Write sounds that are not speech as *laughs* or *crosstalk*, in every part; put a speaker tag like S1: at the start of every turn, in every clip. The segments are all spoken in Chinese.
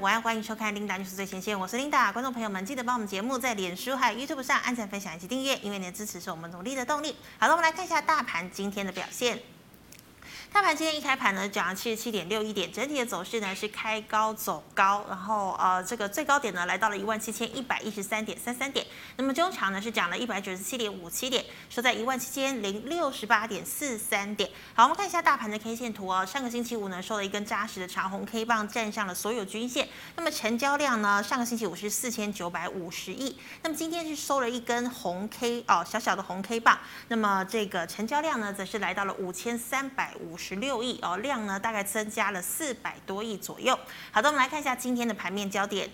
S1: 我要欢迎收看琳达就是最前线，我是琳达。观众朋友们，记得帮我们节目在脸书还有 YouTube 上按赞、分享以及订阅，因为你的支持是我们努力的动力。好了，我们来看一下大盘今天的表现。大盘今天一开盘呢，涨了七十七点六一点，整体的走势呢是开高走高，然后呃这个最高点呢来到了一万七千一百一十三点三三点，那么中长呢是涨了一百九十七点五七点，收在一万七千零六十八点四三点。好，我们看一下大盘的 K 线图哦，上个星期五呢收了一根扎实的长红 K 棒，站上了所有均线。那么成交量呢，上个星期五是四千九百五十亿，那么今天是收了一根红 K 哦，小小的红 K 棒，那么这个成交量呢则是来到了五千三百五十。十六亿哦，量呢大概增加了四百多亿左右。好的，我们来看一下今天的盘面焦点。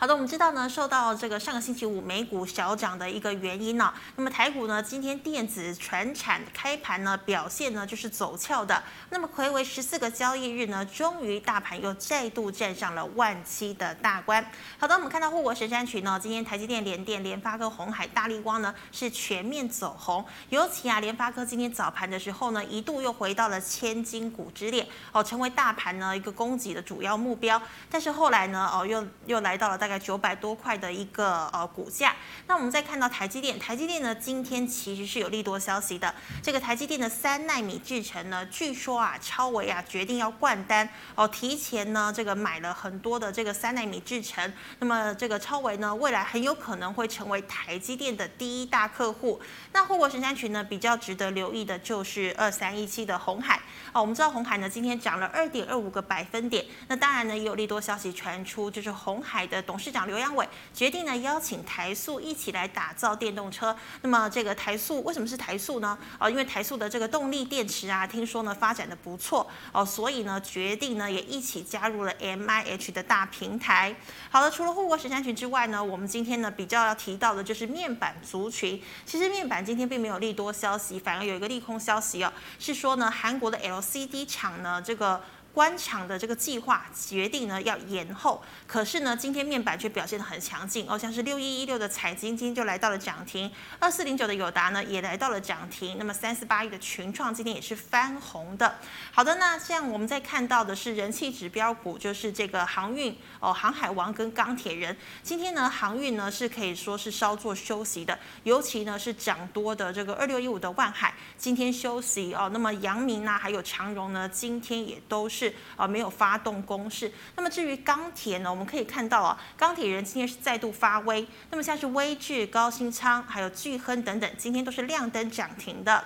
S1: 好的，我们知道呢，受到这个上个星期五美股小涨的一个原因呢、那么台股呢今天电子、传产开盘呢表现呢就是走俏的。那么睽违十四个交易日呢，终于大盘又再度站上了万七的大关。好的，我们看到护国神山群呢，今天台积电、联电、联发科、鸿海、大力光呢是全面走红，尤其啊联发科今天早盘的时候呢，一度又回到了千金股之列哦，成为大盘呢一个攻击的主要目标。但是后来呢，哦又又来到了大。在九百多块的一个呃股价，那我们再看到台积电，台积电呢今天其实是有利多消息的。这个台积电的三奈米制程呢，据说啊超维啊决定要灌单哦，提前呢这个买了很多的这个三奈米制程。那么这个超维呢未来很有可能会成为台积电的第一大客户。那护国神山群呢比较值得留意的就是二三一七的红海哦，我们知道红海呢今天涨了二点二五个百分点。那当然呢也有利多消息传出，就是红海的董市长刘扬伟决定呢邀请台塑一起来打造电动车。那么这个台塑为什么是台塑呢？哦，因为台塑的这个动力电池啊，听说呢发展的不错哦，所以呢决定呢也一起加入了 MIH 的大平台。好了，除了护国神山群之外呢，我们今天呢比较要提到的就是面板族群。其实面板今天并没有利多消息，反而有一个利空消息哦，是说呢韩国的 LCD 厂呢这个。关厂的这个计划决定呢要延后，可是呢今天面板却表现得很强劲哦，像是六一一六的彩晶今天就来到了涨停，二四零九的友达呢也来到了涨停，那么三四八一的群创今天也是翻红的。好的，那像我们在看到的是人气指标股，就是这个航运哦，航海王跟钢铁人，今天呢航运呢是可以说是稍作休息的，尤其呢是涨多的这个二六一五的万海今天休息哦，那么阳明啊还有长荣呢今天也都是。是啊，没有发动攻势。那么至于钢铁呢，我们可以看到啊，钢铁人今天是再度发威。那么像是威智、高新仓，还有巨亨等等，今天都是亮灯涨停的。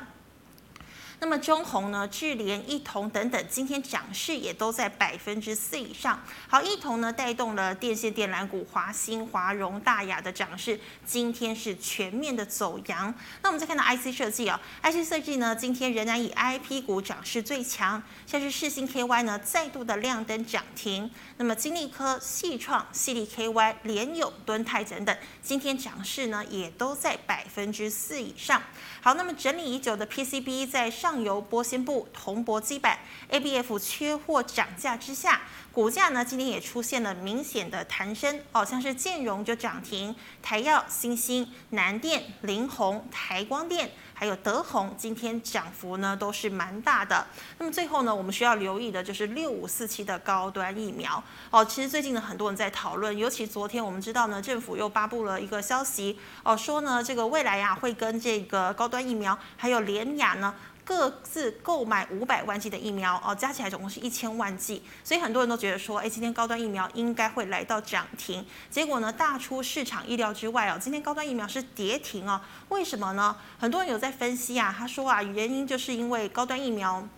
S1: 那么中鸿呢、智联、一铜等等，今天涨势也都在百分之四以上。好，一铜呢带动了电线电缆股华兴、华荣、大亚的涨势，今天是全面的走阳。那我们再看到 IC 设计啊，IC 设计呢今天仍然以 IP 股涨势最强，像是世芯 KY 呢再度的亮灯涨停。那么金利科、矽创、矽力 KY、联咏、敦泰等等，今天涨势呢也都在百分之四以上。好，那么整理已久的 PCB 在上。上游玻纤布、铜箔基板、ABF 缺货涨价之下，股价呢今天也出现了明显的弹升哦，像是建融就涨停，台耀、欣兴、南电、凌鸿、台光电，还有德宏，今天涨幅呢都是蛮大的。那么最后呢，我们需要留意的就是六五四七的高端疫苗哦。其实最近呢，很多人在讨论，尤其昨天我们知道呢，政府又发布了一个消息哦，说呢这个未来呀会跟这个高端疫苗还有联雅呢。各自购买五百万剂的疫苗哦，加起来总共是一千万剂，所以很多人都觉得说，哎，今天高端疫苗应该会来到涨停。结果呢，大出市场意料之外哦，今天高端疫苗是跌停哦。为什么呢？很多人有在分析啊，他说啊，原因就是因为高端疫苗。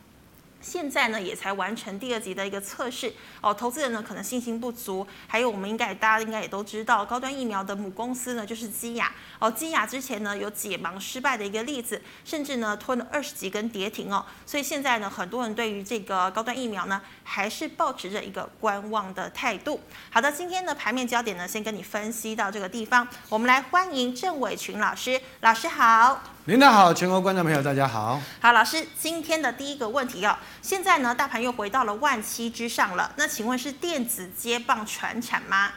S1: 现在呢，也才完成第二级的一个测试。哦，投资人呢可能信心不足，还有我们应该大家应该也都知道，高端疫苗的母公司呢就是基亚。哦，基亚之前呢有解盲失败的一个例子，甚至呢吞了二十几根跌停哦，所以现在呢很多人对于这个高端疫苗呢还是保持着一个观望的态度。好的，今天的盘面焦点呢先跟你分析到这个地方，我们来欢迎郑伟群老师，老师好。
S2: 领导好，全国观众朋友大家好。
S1: 好，老师，今天的第一个问题哦，现在呢，大盘又回到了万七之上了。那请问是电子接棒传产吗？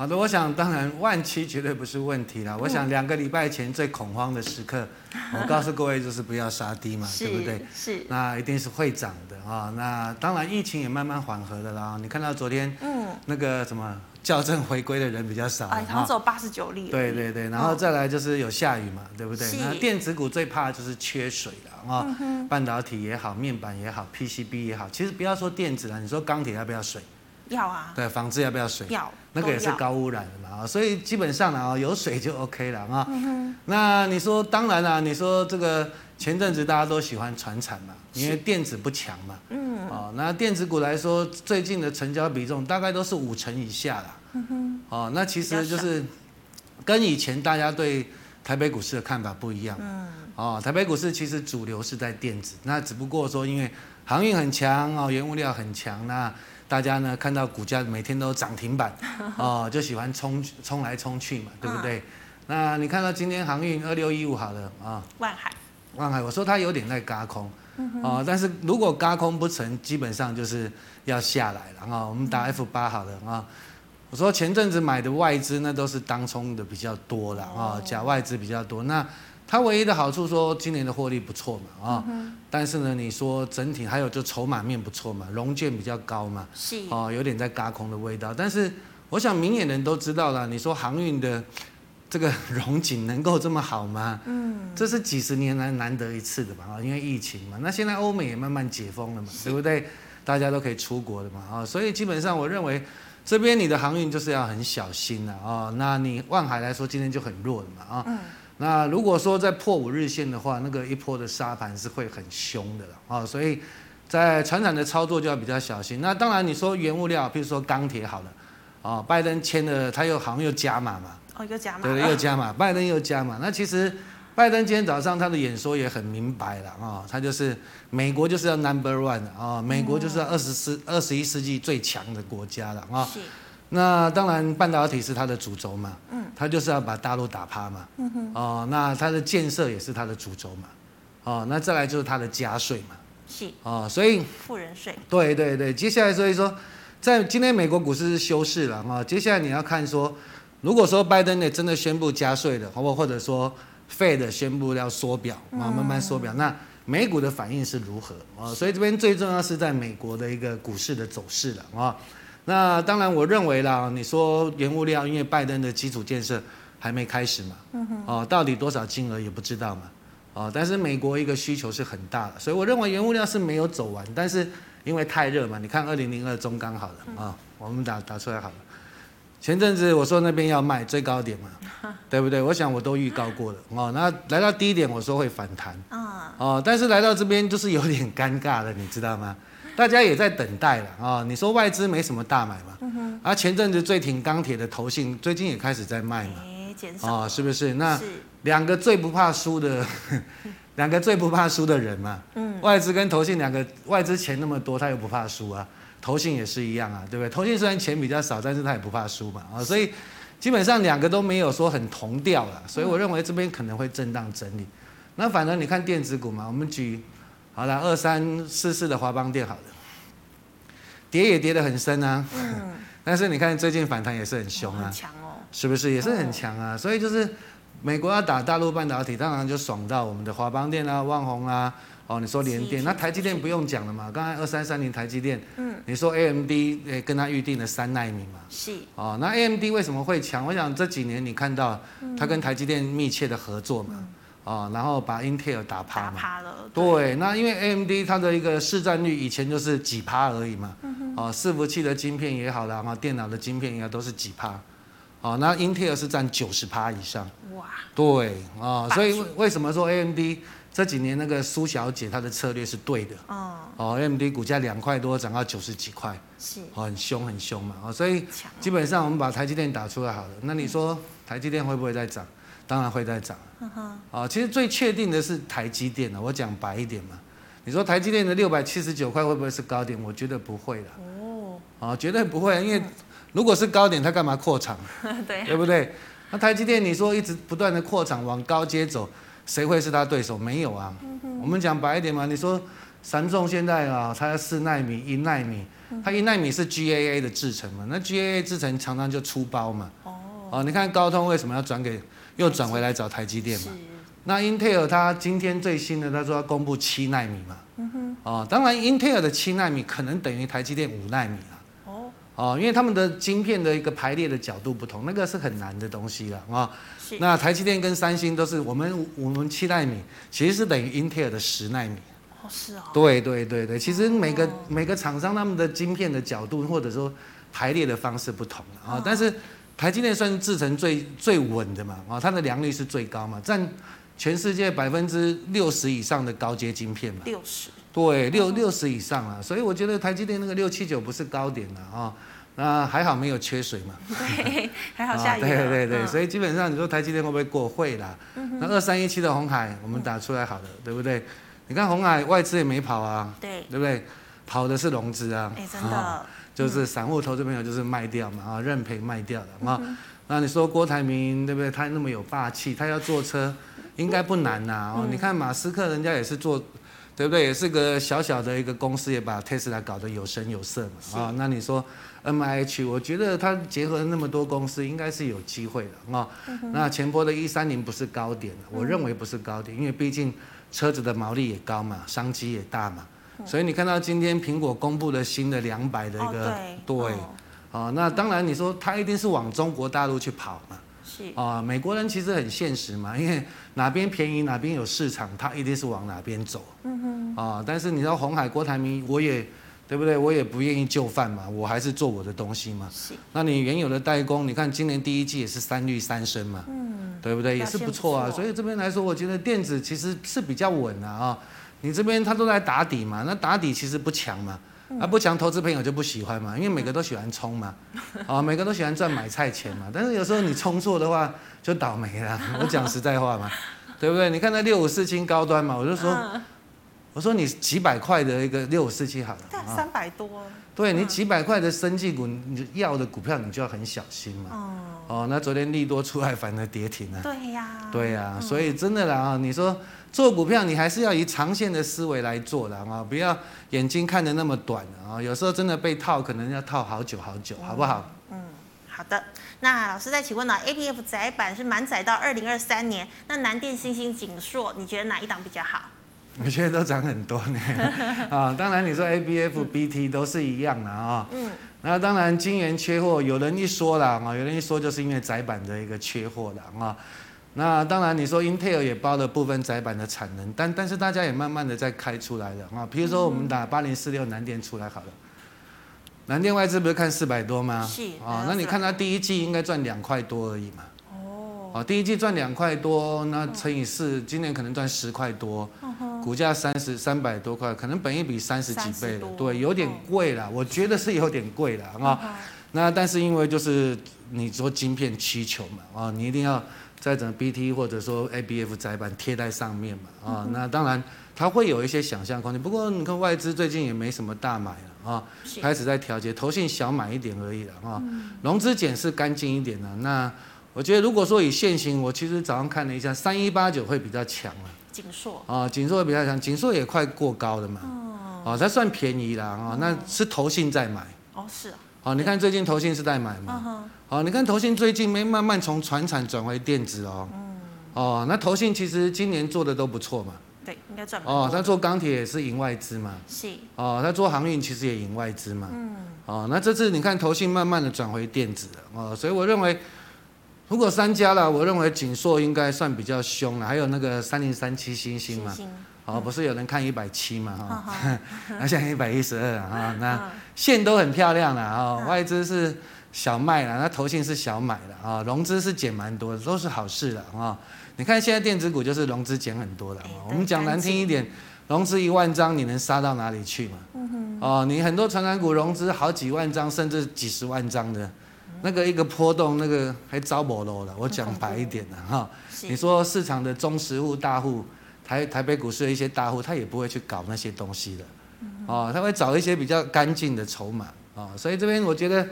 S2: 好的，我想当然万七绝对不是问题啦。嗯、我想两个礼拜前最恐慌的时刻，*laughs* 我告诉各位就是不要杀低嘛，对不对？
S1: 是。
S2: 那一定是会涨的啊。那当然疫情也慢慢缓和的啦。你看到昨天，嗯，那个什么校正回归的人比较少，
S1: 哎，好像只有八十九例。
S2: 对对对，然后再来就是有下雨嘛，对不对？那电子股最怕就是缺水了啊。半导体也好，面板也好，PCB 也好，其实不要说电子了，你说钢铁要不要水？
S1: 要啊，
S2: 对，房子要不要水？
S1: 要，
S2: 那个也是高污染的嘛啊，所以基本上啊，有水就 OK 了啊。那你说，当然啦，你说这个前阵子大家都喜欢传产嘛，因为电子不强嘛。嗯。哦，那电子股来说，最近的成交比重大概都是五成以下啦。嗯哼。哦，那其实就是跟以前大家对台北股市的看法不一样。嗯。哦，台北股市其实主流是在电子，那只不过说因为航运很强哦，原物料很强那。大家呢看到股价每天都涨停板，*laughs* 哦，就喜欢冲冲来冲去嘛，对不对？嗯、那你看到今天航运二六一五好了啊，
S1: 万海，
S2: 万海，我说它有点在轧空，哦，但是如果轧空不成，基本上就是要下来了啊。我们打 F 八好了啊，我说前阵子买的外资那都是当冲的比较多了啊，假外资比较多那。它唯一的好处说今年的获利不错嘛啊，嗯、但是呢，你说整体还有就筹码面不错嘛，融券比较高嘛，是哦，有点在轧空的味道。但是我想明眼人都知道了，你说航运的这个 *laughs* 融景能够这么好吗？嗯，这是几十年来难得一次的吧啊，因为疫情嘛。那现在欧美也慢慢解封了嘛，是对不对？大家都可以出国的嘛啊，所以基本上我认为这边你的航运就是要很小心了啊。那你万海来说今天就很弱了嘛啊。嗯那如果说在破五日线的话，那个一波的杀盘是会很凶的了啊，所以在船产的操作就要比较小心。那当然你说原物料，比如说钢铁好了，啊，拜登签了，他又好像又加码嘛，
S1: 哦，又加码，
S2: 对，又加码，*laughs* 拜登又加码。那其实拜登今天早上他的演说也很明白了啊，他就是美国就是要 number one 啊，美国就是要二十世二十一世纪最强的国家了啊。那当然，半导体是它的主轴嘛，嗯，它就是要把大陆打趴嘛，嗯哼，哦，那它的建设也是它的主轴嘛，哦，那再来就是它的加税嘛，
S1: 是，
S2: 哦，所以
S1: 富人税，
S2: 对对对，接下来所以说，在今天美国股市是休市了啊，接下来你要看说，如果说拜登呢真的宣布加税的，或或者说 Fed 宣布要缩表啊，慢慢缩表，那美股的反应是如何？啊？所以这边最重要是在美国的一个股市的走势了啊。那当然，我认为啦，你说原物料，因为拜登的基础建设还没开始嘛，哦，到底多少金额也不知道嘛，哦，但是美国一个需求是很大的，所以我认为原物料是没有走完，但是因为太热嘛，你看二零零二中钢好了啊，我们打打出来好了，前阵子我说那边要卖最高点嘛，*laughs* 对不对？我想我都预告过了哦，那来到低点我说会反弹啊，哦，但是来到这边就是有点尴尬了，你知道吗？大家也在等待了啊！你说外资没什么大买嘛？啊，前阵子最挺钢铁的投信最近也开始在卖嘛？啊，是不是？那两个最不怕输的，*laughs* 两个最不怕输的人嘛。嗯、外资跟投信两个，外资钱那么多，他又不怕输啊。投信也是一样啊，对不对？投信虽然钱比较少，但是他也不怕输嘛。啊，所以基本上两个都没有说很同调了。所以我认为这边可能会震荡整理。那反正你看电子股嘛，我们举。好了，二三四四的华邦电好了，跌也跌得很深啊。嗯。*laughs* 但是你看最近反弹也是很凶啊。强哦。是不是也是很强啊？所以就是美国要打大陆半导体，当然就爽到我们的华邦电啊、旺宏啊。哦，你说联电，那台积电不用讲了嘛？刚才二三三零台积电。嗯。你说 AMD 诶，跟他预定了三纳米嘛？是。哦，那 AMD 为什么会强？我想这几年你看到它跟台积电密切的合作嘛。哦，然后把英特尔打趴嘛，打趴了。对，对，那因为 AMD 它的一个市占率以前就是几趴而已嘛。哦，伺服器的晶片也好啦，哈，电脑的晶片应该都是几趴。哦，那英特尔是占九十趴以上。哇。对，啊，所以为什么说 AMD 这几年那个苏小姐她的策略是对的？哦。哦，AMD 股价两块多涨到九十几块。是。哦，很凶很凶嘛，哦，所以基本上我们把台积电打出来好了。那你说台积电会不会再涨？当然会再涨，啊，其实最确定的是台积电了。我讲白一点嘛，你说台积电的六百七十九块会不会是高点？我觉得不会的。哦，啊，绝对不会，因为如果是高点，它干嘛扩厂？*laughs* 对，对不对？那台积电你说一直不断的扩厂往高阶走，谁会是他对手？没有啊。我们讲白一点嘛，你说三重现在啊，它四纳米、一纳米，它一纳米是 GAA 的制程嘛，那 GAA 制程常常就出包嘛。哦。哦，你看高通为什么要转给，又转回来找台积电嘛？那 Intel 它今天最新的，他说要公布七纳米嘛。嗯哼。哦，当然 Intel 的七纳米可能等于台积电五纳米了。哦。哦，因为他们的晶片的一个排列的角度不同，那个是很难的东西了啊。那台积电跟三星都是我们我们七纳米，其实是等于 Intel 的十纳米。哦，是哦。对对对对，其实每个、哦、每个厂商他们的晶片的角度或者说排列的方式不同啊，哦、但是台积电算是制程最最稳的嘛啊、哦，它的良率是最高嘛，占。全世界百分之六十以上的高阶晶片嘛，
S1: 六十，
S2: 对，六六十以上啊，所以我觉得台积电那个六七九不是高点了啊，那还好没有缺水嘛，*laughs*
S1: 对，还好下雨了，
S2: 对对对，所以基本上你说台积电会不会过会啦？那二三一七的鸿海我们打出来好了，对不对？你看鸿海外资也没跑啊，对，对不对？跑的是融资啊，哎，真的，就是散户投资朋友就是卖掉嘛，啊，认赔卖掉的啊，那你说郭台铭对不对？他那么有霸气，他要坐车。应该不难呐哦，你看马斯克人家也是做，对不对？也是个小小的一个公司，也把特斯拉搞得有声有色嘛啊。那你说 M I H，我觉得他结合了那么多公司，应该是有机会的啊。那前波的一三零不是高点，我认为不是高点，因为毕竟车子的毛利也高嘛，商机也大嘛。所以你看到今天苹果公布了新的两百的一个对，啊，那当然你说它一定是往中国大陆去跑嘛。啊，美国人其实很现实嘛，因为哪边便宜哪边有市场，他一定是往哪边走。嗯哼。啊，但是你知道红海郭台铭，我也对不对？我也不愿意就范嘛，我还是做我的东西嘛。是。那你原有的代工，你看今年第一季也是三率三升嘛，嗯，对不对？也是不错啊。所以这边来说，我觉得电子其实是比较稳的啊。你这边他都在打底嘛，那打底其实不强嘛。啊，不强，投资朋友就不喜欢嘛，因为每个都喜欢冲嘛，啊，每个都喜欢赚买菜钱嘛。但是有时候你冲错的话，就倒霉了。我讲实在话嘛，对不对？你看那六五四青高端嘛，我就说，我说你几百块的一个六五四七好了，
S1: 三百多。
S2: 对，你几百块的生技股，你要的股票你就要很小心嘛。哦，那昨天利多出来，反而跌停了。
S1: 对呀。
S2: 对呀，所以真的啦啊，你说。做股票，你还是要以长线的思维来做的啊，不要眼睛看的那么短啊。有时候真的被套，可能要套好久好久，好不好？
S1: 嗯，好的。那老师再请问呢？A P F 窄板是满载到二零二三年，那南电、欣兴、景硕，你觉得哪一档比较好？
S2: 我觉得都涨很多呢。*laughs* 啊，当然你说 ABF、BT 都是一样的啊。嗯。那当然晶圆缺货，有人一说了啊，有人一说就是因为窄板的一个缺货了啊。那当然，你说 Intel 也包了部分窄板的产能，但但是大家也慢慢的在开出来了啊。比如说我们打八零四六南电出来好了，南电外资不是看四百多吗？是啊，那你看它第一季应该赚两块多而已嘛。哦。第一季赚两块多，那乘以四，今年可能赚十块多，股价三十三百多块，可能本一比三十几倍了，对，有点贵了，我觉得是有点贵了啊。那但是因为就是你说晶片需求嘛，啊，你一定要。在整 BT 或者说 ABF 载板贴在上面嘛，啊，那当然它会有一些想象空间。不过你看外资最近也没什么大买了啊，开始在调节，投信小买一点而已了啊，融资减是干净一点的。那我觉得如果说以现行，我其实早上看了一下，三一八九会比较强了。
S1: 锦硕
S2: 啊，锦硕会比较强，锦硕也快过高了嘛，哦，它算便宜啦啊，那是投信在买。
S1: 哦，是啊。
S2: 好，你看最近投信是在买嘛？好，你看投信最近没慢慢从船产转回电子哦。哦，那投信其实今年做的都不错嘛。
S1: 对，应该赚。
S2: 哦，他做钢铁也是赢外资嘛。是。哦，他做航运其实也赢外资嘛。嗯。哦，那这次你看投信慢慢的转回电子了哦，所以我认为，如果三家了，我认为景硕应该算比较凶了，还有那个三零三七星星嘛。哦，不是有人看一百七嘛哈，那 *laughs* 现在一百一十二啊，那线都很漂亮了啊，外资是小卖了，那投信是小买了啊，融资是减蛮多的，都是好事了啊。你看现在电子股就是融资减很多了，我们讲难听一点，融资一万张你能杀到哪里去嘛？哦，你很多传染股融资好几万张甚至几十万张的，那个一个波动那个还招不啰了，我讲白一点的哈，你说市场的中实户大户。台台北股市的一些大户，他也不会去搞那些东西的，哦，他会找一些比较干净的筹码，啊，所以这边我觉得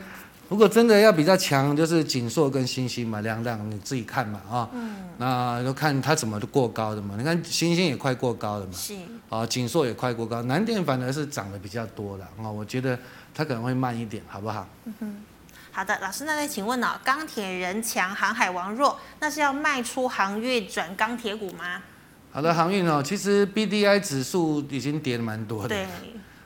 S2: 如果真的要比较强，就是景硕跟星星嘛，两档你自己看嘛啊。嗯。那就看它怎么过高的嘛。你看星星也快过高了嘛。
S1: 是。
S2: 啊，景硕也快过高，南电反而是涨得比较多了啊。我觉得它可能会慢一点，好不好？
S1: 嗯哼。好的，老师，那再请问呢、哦？钢铁人强，航海王弱，那是要卖出航运转钢铁股吗？
S2: 好的，航运哦，其实 B D I 指数已经跌了蛮多的。
S1: 对。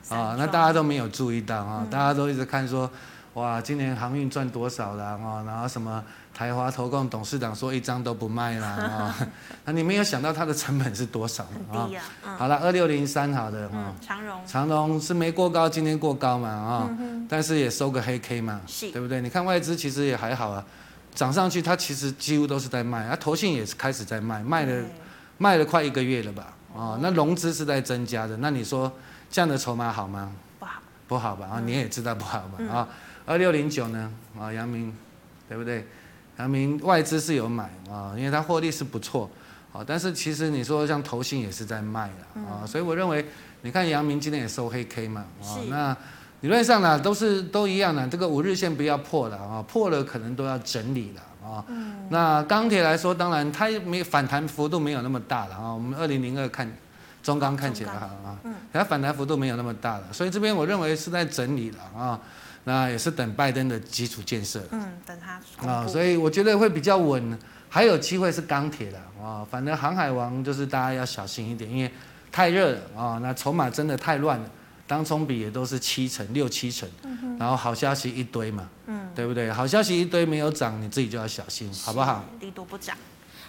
S2: 啊，那大家都没有注意到啊，嗯、大家都一直看说。哇，今年航运赚多少了啊？然后什么台华投控董事长说一张都不卖啦啊？*laughs* *laughs* 那你没有想到它的成本是多少啊？嗯、好了，二六零三好的啊，
S1: 长荣
S2: 长荣是没过高，今天过高嘛啊？但是也收个黑 K 嘛，是对不对？你看外资其实也还好啊，涨上去它其实几乎都是在卖，啊，投信也是开始在卖，卖了卖了快一个月了吧？啊，那融资是在增加的，那你说这样的筹码好吗？不好，不好吧？啊，你也知道不好吧？啊、嗯。二六零九呢？啊，阳明，对不对？阳明外资是有买啊，因为它获利是不错啊。但是其实你说像投信也是在卖的啊，所以我认为，你看阳明今天也收黑 K 嘛啊。那理论上呢，都是都一样的，这个五日线不要破了啊，破了可能都要整理了啊。那钢铁来说，当然它没反弹幅度没有那么大了啊。我们二零零二看中钢看起来好啊，它反弹幅度没有那么大了，所以这边我认为是在整理了啊。那也是等拜登的基础建设，
S1: 嗯，等他
S2: 啊，所以我觉得会比较稳，还有机会是钢铁的啊。反正航海王就是大家要小心一点，因为太热了啊。那筹码真的太乱了，当冲比也都是七成六七成，然后好消息一堆嘛，嗯，对不对？好消息一堆没有涨，你自己就要小心，好不好？
S1: 力度不涨。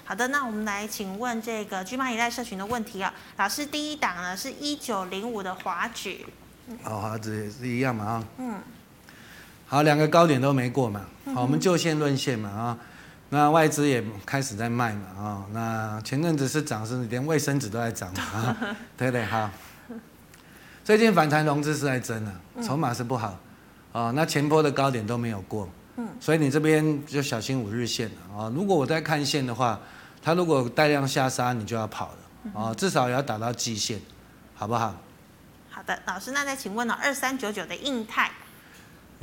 S1: 好的，那我们来请问这个 GMoney 一代社群的问题啊。老师，第一档呢是一九零五的华举，
S2: 哦，华举也是一样嘛啊，嗯。好，两个高点都没过嘛。好，我们就线论线嘛啊。那外资也开始在卖嘛啊。那前阵子是涨，是连卫生纸都在涨嘛啊。*laughs* 对对，好。最近反弹融资是在增了，筹码是不好啊。那前波的高点都没有过，嗯所以你这边就小心五日线了啊。如果我在看线的话，它如果带量下杀，你就要跑了啊。至少也要打到季线，好不好？
S1: 好的，老师，那再请问呢？二三九九的印泰。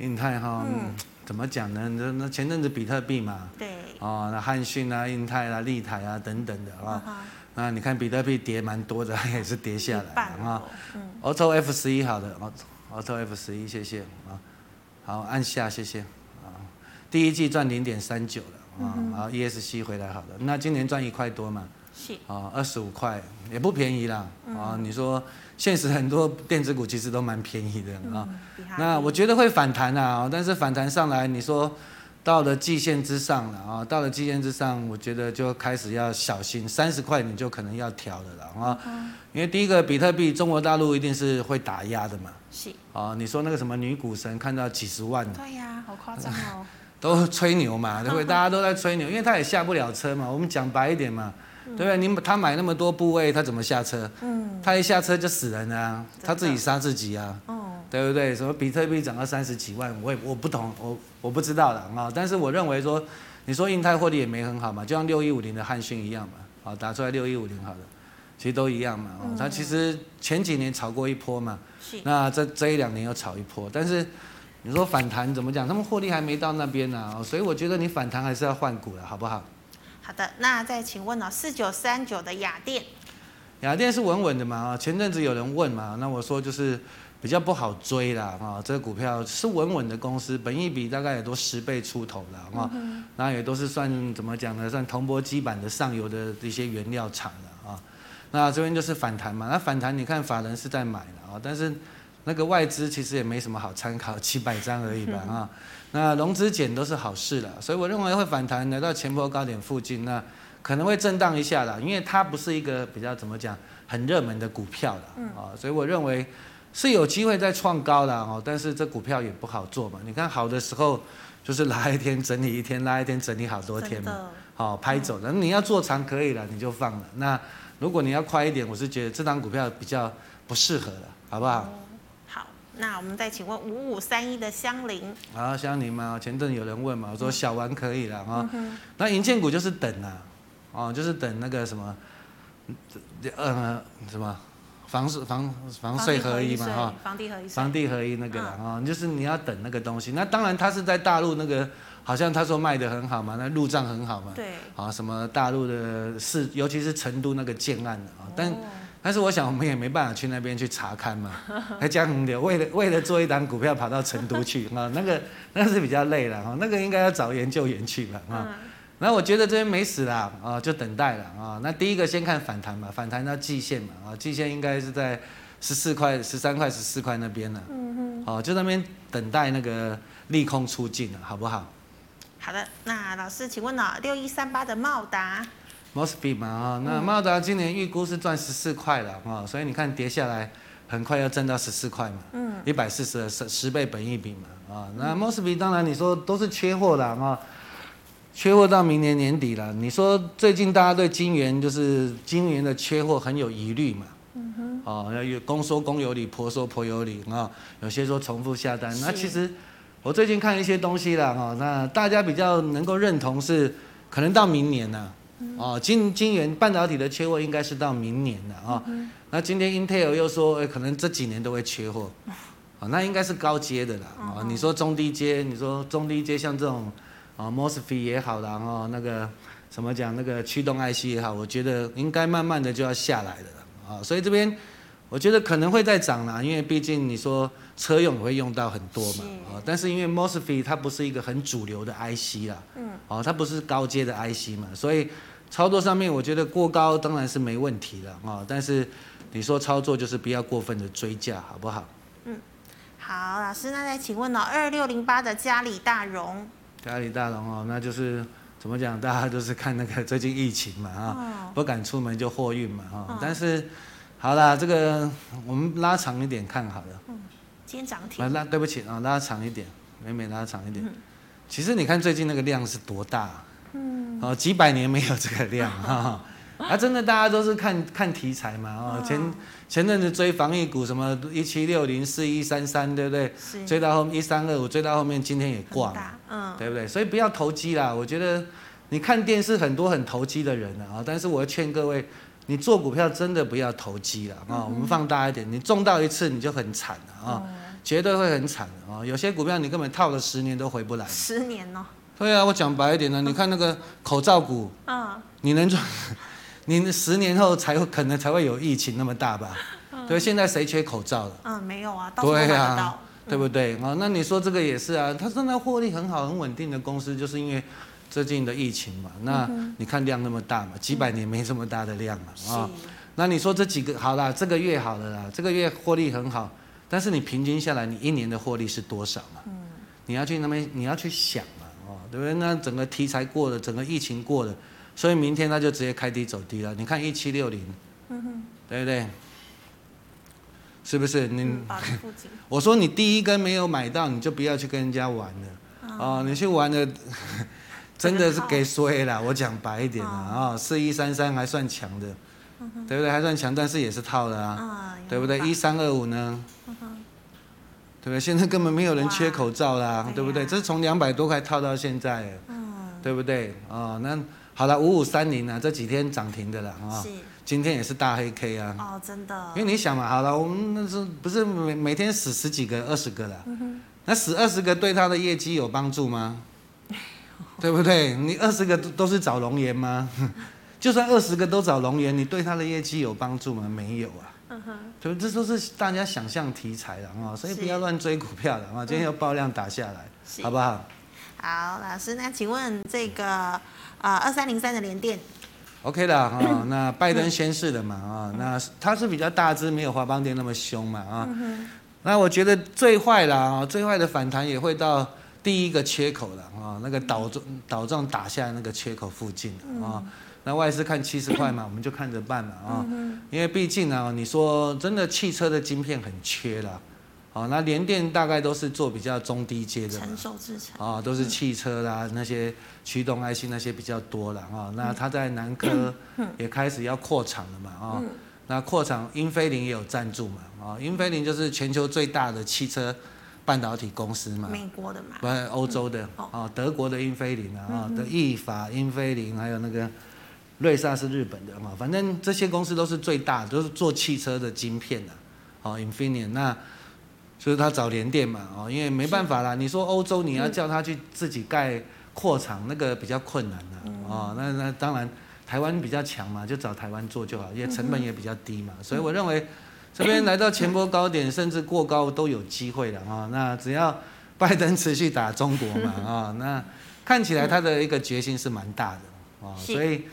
S2: 印泰哈，嗯，怎么讲呢？那那前阵子比特币嘛，
S1: 对，
S2: 哦，那汉讯啊、印泰啊、立台啊等等的啊，那你看比特币跌蛮多的，*laughs* 也是跌下来啊。嗯，Auto F 十一好的，Auto F 十一谢谢啊，好按下谢谢啊。第一季赚零点三九了啊，然后 ESC 回来好的，那今年赚一块多嘛，是。啊，二十五块也不便宜啦啊，你说。现实很多电子股其实都蛮便宜的啊，嗯、那我觉得会反弹啊，但是反弹上来，你说到了季线之上了啊，到了季线之上，我觉得就开始要小心，三十块你就可能要调的了啊，嗯、因为第一个比特币中国大陆一定是会打压的嘛，是。啊，你说那个什么女股神看到几十万，
S1: 对呀，好夸张哦，*laughs*
S2: 都吹牛嘛，对不对？*laughs* 大家都在吹牛，因为他也下不了车嘛，我们讲白一点嘛。对不对？你他买那么多部位，他怎么下车？嗯，他一下车就死人啊，他自己杀自己啊。哦，对不对？什么比特币涨到三十几万，我也我不懂，我我不知道了啊。但是我认为说，你说印泰获利也没很好嘛，就像六一五零的汉讯一样嘛，啊，打出来六一五零好的，其实都一样嘛。哦，他其实前几年炒过一波嘛，是那这这一两年又炒一波，但是你说反弹怎么讲？他们获利还没到那边呢，所以我觉得你反弹还是要换股了，好不好？
S1: 好的，那再请问呢？四九三九的雅电，
S2: 雅电是稳稳的嘛？啊，前阵子有人问嘛，那我说就是比较不好追啦啊。这个股票是稳稳的公司，本益比大概也都十倍出头了啊。那、也都是算怎么讲呢？算铜箔基板的上游的一些原料厂了啊。那这边就是反弹嘛，那反弹你看法人是在买的啊，但是那个外资其实也没什么好参考，*laughs* 七百张而已吧 *laughs* 啊。嗯那融资减都是好事了，所以我认为会反弹来到前波高点附近，那可能会震荡一下啦，因为它不是一个比较怎么讲很热门的股票了啊，所以我认为是有机会再创高的哦，但是这股票也不好做嘛，你看好的时候就是拉一天整理一天，拉一天整理好多天嘛，好拍走了，你要做长可以了，你就放了，那如果你要快一点，我是觉得这档股票比较不适合了，好不好？
S1: 那我们再请问五五三一的香菱
S2: 啊，香菱嘛，前阵有人问嘛，我说小玩可以了哈。嗯、那银建股就是等啊，哦，就是等那个什么，呃，什么房税房房税合一嘛哈，
S1: 房地合一，
S2: 房地合一那个啦啊，就是你要等那个东西。那当然，他是在大陆那个，好像他说卖的很好嘛，那入账很好嘛。
S1: 对。
S2: 啊，什么大陆的市，尤其是成都那个建案的啊，但但是我想我们也没办法去那边去查看嘛，*laughs* 还讲很久，为了为了做一档股票跑到成都去啊，*laughs* 那个那是比较累了哈，那个应该要找研究员去了啊。那我觉得这边没死啦，啊，就等待了啊。那第一个先看反弹嘛，反弹到季线嘛，啊，季线应该是在十四块、十三块、十四块那边了。嗯哼。哦，就那边等待那个利空出尽了，好不好？
S1: 好的，那老师，请问呢，六一三八的茂达
S2: ？Mosfet 嘛，啊，那茂达今年预估是赚十四块了啊，所以你看跌下来，很快要挣到十四块嘛。嗯。一百四十十十倍本益比嘛，啊，那 Mosfet 当然你说都是缺货的啊。缺货到明年年底了，你说最近大家对金圆就是金圆的缺货很有疑虑嘛？嗯哼。哦，要有公说公有理，婆说婆有理啊。有些说重复下单，那其实我最近看一些东西了哈，那大家比较能够认同是可能到明年了。哦，晶晶圆半导体的缺货应该是到明年了啊。那今天 Intel 又说，哎，可能这几年都会缺货。哦，那应该是高阶的啦。啊，你说中低阶，你说中低阶像这种。啊，Mosfet 也好，然后那个什么讲，那个驱动 IC 也好，我觉得应该慢慢的就要下来了啊，所以这边我觉得可能会再涨啦，因为毕竟你说车用会用到很多嘛，啊，但是因为 Mosfet 它不是一个很主流的 IC 啦，嗯，哦，它不是高阶的 IC 嘛，所以操作上面我觉得过高当然是没问题了啊，但是你说操作就是不要过分的追价，好不好？
S1: 嗯，好，老师，那再请问呢，二六零八的嘉里大荣。
S2: 嘉里大荣哦，那就是怎么讲？大家都是看那个最近疫情嘛啊，不敢出门就货运嘛啊。但是好啦，这个我们拉长一点看好了。
S1: 嗯，今天涨停。
S2: 拉对不起啊，拉长一点，每每拉长一点。其实你看最近那个量是多大？嗯。哦，几百年没有这个量 *laughs* 哈。啊，真的大家都是看看题材嘛啊，前。前阵子追防疫股，什么一七六零四一三三，对不对？是追到后面一三二五，追到后面今天也挂了，嗯，对不对？所以不要投机啦。我觉得你看电视很多很投机的人啊，但是我要劝各位，你做股票真的不要投机了啊。我们放大一点，你中到一次你就很惨了啊，绝对会很惨的啊。有些股票你根本套了十年都回不来。十年哦。对啊，我讲白一点呢，你看那个口罩股，嗯，你能赚？*laughs* 你十年后才会可能才会有疫情那么大吧？嗯、对，现在谁缺口罩了？
S1: 嗯，没有啊，到处买得到，
S2: 对不对？啊，那你说这个也是啊，它现在获利很好、很稳定的公司，就是因为最近的疫情嘛。那你看量那么大嘛，几百年没这么大的量嘛啊。是那你说这几个好啦，这个月好了啦，这个月获利很好，但是你平均下来，你一年的获利是多少嘛？嗯，你要去那边，你要去想对不对？那整个题材过了，整个疫情过了。所以明天它就直接开低走低了。你看一七六零，对不对？是不是？你、嗯、*laughs* 我说你第一根没有买到，你就不要去跟人家玩了。嗯、哦，你去玩的，*laughs* 真的是给衰了。我讲白一点了啊，四一三三还算强的，嗯、对不对？还算强，但是也是套的啊，嗯、对不对？一三二五呢？对不对？现在根本没有人缺口罩啦，对，不对？这是从两百多块套到现在，嗯、对不对？啊、哦，那。好了，五五三零啊，这几天涨停的了啊，是今天也是大黑 K 啊。哦，真的。因为你想嘛，好了，我们那是不是每每天死十几个、二十个了？嗯、那死二十个对他的业绩有帮助吗？*laughs* 对不对？你二十个都都是找龙岩吗？*laughs* 就算二十个都找龙岩，你对他的业绩有帮助吗？没有啊。这都是大家想象题材的啊，所以不要乱追股票的啊。今天要爆量打下来，是。好不好？
S1: 好，老师，那请问这个。啊，二三零三的联电
S2: ，OK 的啊、哦，*laughs* 那拜登宣誓的嘛啊，那它是比较大只，没有华邦电那么凶嘛啊，那我觉得最坏了啊，最坏的反弹也会到第一个缺口了啊，那个岛状岛状打下那个缺口附近啊，那外资看七十块嘛，*coughs* 我们就看着办嘛啊，因为毕竟呢，你说真的汽车的晶片很缺啦。好，那联电大概都是做比较中低阶的，成熟制程啊，都是汽车啦，嗯、那些驱动 IC 那些比较多了啊。那它在南科也开始要扩厂了嘛啊。嗯、那扩厂，英飞凌也有赞助嘛啊。英飞凌就是全球最大的汽车半导体公司嘛，
S1: 美国的嘛，
S2: 不是欧洲的啊，德国的英飞凌啊，德意法、英飞凌还有那个瑞萨是日本的嘛，反正这些公司都是最大的，都是做汽车的晶片的，哦，Infineon 那。就是他找联电嘛，哦，因为没办法啦。你说欧洲你要叫他去自己盖扩厂，那个比较困难啦，哦，那那当然台湾比较强嘛，就找台湾做就好，因为成本也比较低嘛。所以我认为这边来到前波高点，甚至过高都有机会的啊。那只要拜登持续打中国嘛，啊，那看起来他的一个决心是蛮大的哦，所以。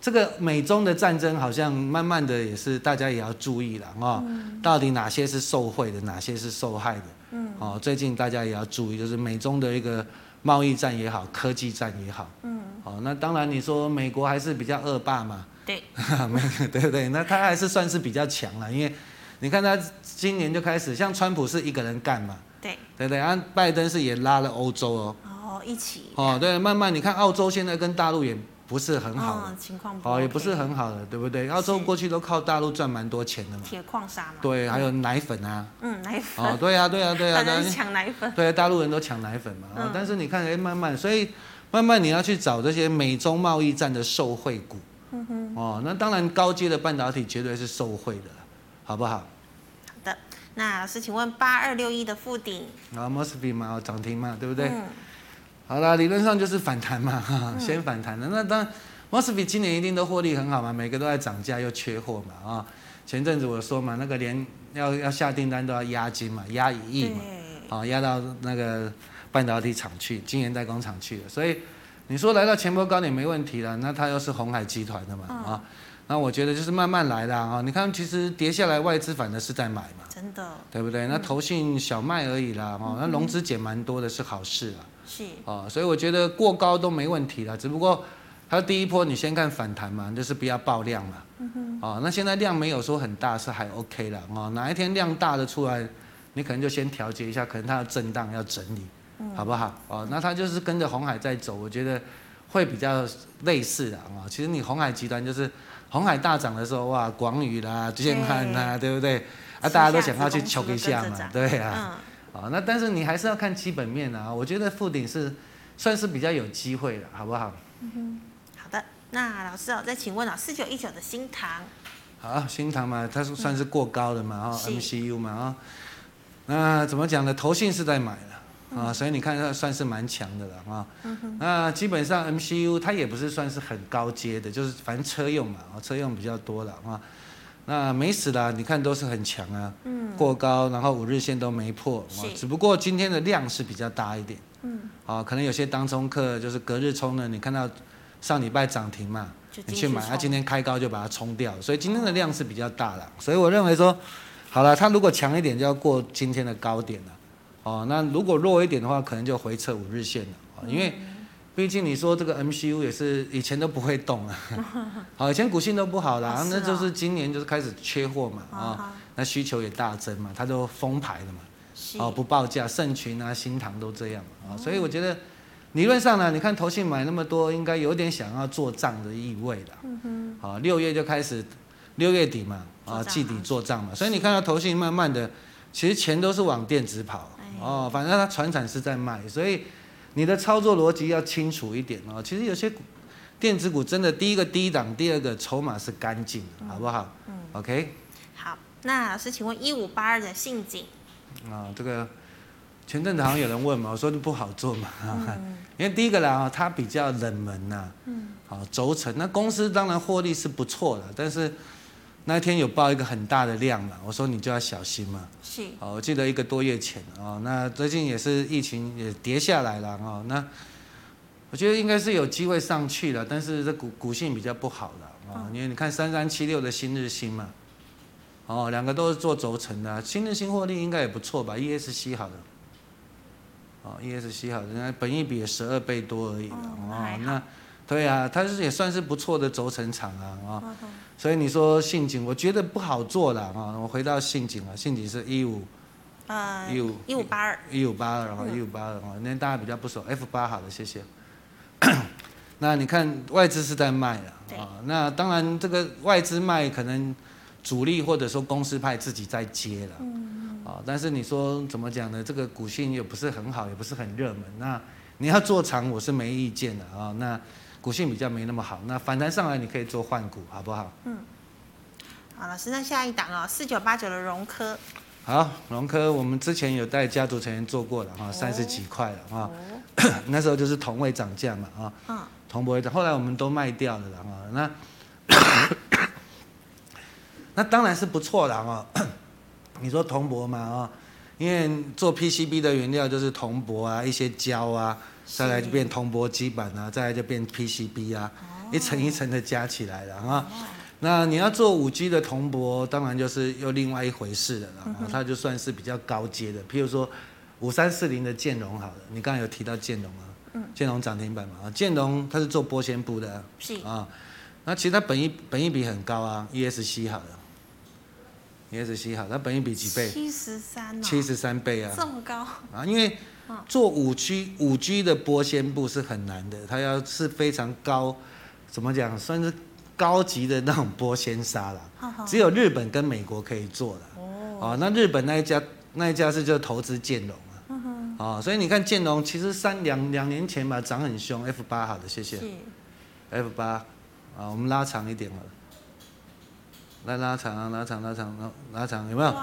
S2: 这个美中的战争好像慢慢的也是大家也要注意了啊，到底哪些是受贿的，哪些是受害的？嗯，哦，最近大家也要注意，就是美中的一个贸易战也好，科技战也好，嗯，哦，那当然你说美国还是比较恶霸嘛，对，*laughs* 对不对？那他还是算是比较强了，因为你看他今年就开始，像川普是一个人干嘛，对，对对，然后拜登是也拉了欧洲哦，哦，一起，哦，对，慢慢你看澳洲现在跟大陆也。不是很好的，情况好也不是很好的，对不对？澳洲过去都靠大陆赚蛮多钱的嘛。铁矿砂嘛。对，还有奶粉啊。嗯，奶粉。哦，对啊，对啊，对啊。大家抢奶粉。对，大陆人都抢奶粉嘛。嗯。但是你看，哎，慢慢，所以慢慢你要去找这些美中贸易战的受惠股。嗯哼。哦，那当然高阶的半导体绝对是受惠的，好不好？好的。那老师，请问八二六一的附顶。啊，Mosfet 嘛，涨停嘛，对不对？嗯。好啦，理论上就是反弹嘛，哈，*laughs* 先反弹的。那当然，Mosfet 今年一定都获利很好嘛，每个都在涨价又缺货嘛，啊，前阵子我说嘛，那个连要要下订单都要押金嘛，押一亿嘛，啊，押到那个半导体厂去，晶圆代工厂去了。所以你说来到前波高点没问题了，那它又是鸿海集团的嘛，啊，那我觉得就是慢慢来啦啊。你看，其实跌下来外资反而是在买嘛，真的，对不对？那投信小卖而已啦，哈，那融资减蛮多的是好事啊。是哦，所以我觉得过高都没问题了，只不过它第一波你先看反弹嘛，就是不要爆量嘛。嗯哼。哦，那现在量没有说很大，是还 OK 了。哦，哪一天量大的出来，你可能就先调节一下，可能它要震荡要整理，好不好？哦，那它就是跟着红海在走，我觉得会比较类似的啊。其实你红海集团就是红海大涨的时候，哇，广宇啦、建汉啦，对不对？啊，大家都想要去求一下嘛，对啊。啊，那但是你还是要看基本面啊。我觉得富鼎是算是比较有机会的，好不好？嗯哼，好的。那老师哦，再请问啊，四九一九的新唐。好，新唐嘛，它是算是过高的嘛，哈、嗯、，MCU 嘛，啊。那怎么讲呢？投信是在买了啊，所以你看它算是蛮强的了啊。那基本上 MCU 它也不是算是很高阶的，就是反正车用嘛，啊，车用比较多了啊。那没死啦，你看都是很强啊，嗯，过高，然后五日线都没破，只不过今天的量是比较大一点，嗯，啊，可能有些当冲客就是隔日冲的，你看到上礼拜涨停嘛，你去买，它今天开高就把它冲掉，所以今天的量是比较大的，所以我认为说，好了，它如果强一点就要过今天的高点了，哦，那如果弱一点的话，可能就回撤五日线了，因为。毕竟你说这个 MCU 也是以前都不会动啊，*laughs* 好，以前股性都不好啦，那就是今年就是开始缺货嘛，啊，那需求也大增嘛，它都封牌了嘛，哦，不报价，盛群啊、新塘都这样啊，所以我觉得理论上呢，你看投信买那么多，应该有点想要做账的意味了，嗯好，六月就开始，六月底嘛，啊，季底做账嘛，所以你看到投信慢慢的，其实钱都是往电子跑，哦，反正它船产是在卖，所以。你的操作逻辑要清楚一点哦。其实有些电子股真的，第一个低档，第二个筹码是干净的，好不好？嗯。OK。好，那老师，请问一五八二的信景。啊，这个前阵子好像有人问嘛，我说你不好做嘛，嗯、*laughs* 因为第一个啦，它比较冷门呐。嗯。好，轴承，那公司当然获利是不错的，但是。那天有报一个很大的量嘛，我说你就要小心嘛。是。哦，我记得一个多月前哦，那最近也是疫情也跌下来了哦，那我觉得应该是有机会上去了，但是这股股性比较不好了啊，因为你看三三七六的新日新嘛，哦，两个都是做轴承的，新日新获利应该也不错吧，ESC 好的，哦，ESC 好的，人家本益比十二倍多而已了哦，那对啊，它是也算是不错的轴承厂啊啊。所以你说信景，我觉得不好做了啊！我回到信景啊，信景是一五，啊，一五一五八二，一五八二，然后一五八二啊，那大家比较不熟，F 八好的，谢谢。*coughs* 那你看外资是在卖了啊，那当然这个外资卖可能主力或者说公司派自己在接了，啊，但是你说怎么讲呢？这个股性也不是很好，也不是很热门，那你要做长我是没意见的啊，那。股性比较没那么好。那反弹上来你可以做换股，好不好？
S1: 嗯。好，老师，那下一档哦，四九八九的荣科。
S2: 好，荣科我们之前有带家族成员做过了哈，三十几块了哈。哦、*coughs* 那时候就是同位涨价嘛啊。嗯。铜箔涨，后来我们都卖掉了啊。那 *coughs* 那当然是不错的啊。*coughs* 你说同博嘛啊，因为做 PCB 的原料就是铜箔啊，一些胶啊，再来就变铜箔基板啊，再来就变 PCB 啊，哦、一层一层的加起来了啊。哦那你要做五 G 的铜箔，当然就是又另外一回事了，它就算是比较高阶的，譬如说五三四零的建融好了，你刚才有提到建融啊，建融涨停板嘛，啊，建融它是做玻纤布的啊，是。啊，那其实它本益本益比很高啊，ESC 好了，ESC 好，它本益比几倍？
S1: 七十三，
S2: 七十三倍啊，
S1: 这么高
S2: 啊？因为做五 G 五 G 的玻纤布是很难的，它要是非常高，怎么讲，算是。高级的那种玻纤纱了，只有日本跟美国可以做的。哦，那日本那一家那一家是就投资建龙啊。哦，所以你看建龙其实三两两年前吧涨很凶，F 八好的，谢谢。F 八啊，我们拉长一点好了。来拉长啊，拉长拉长拉拉长，有没有？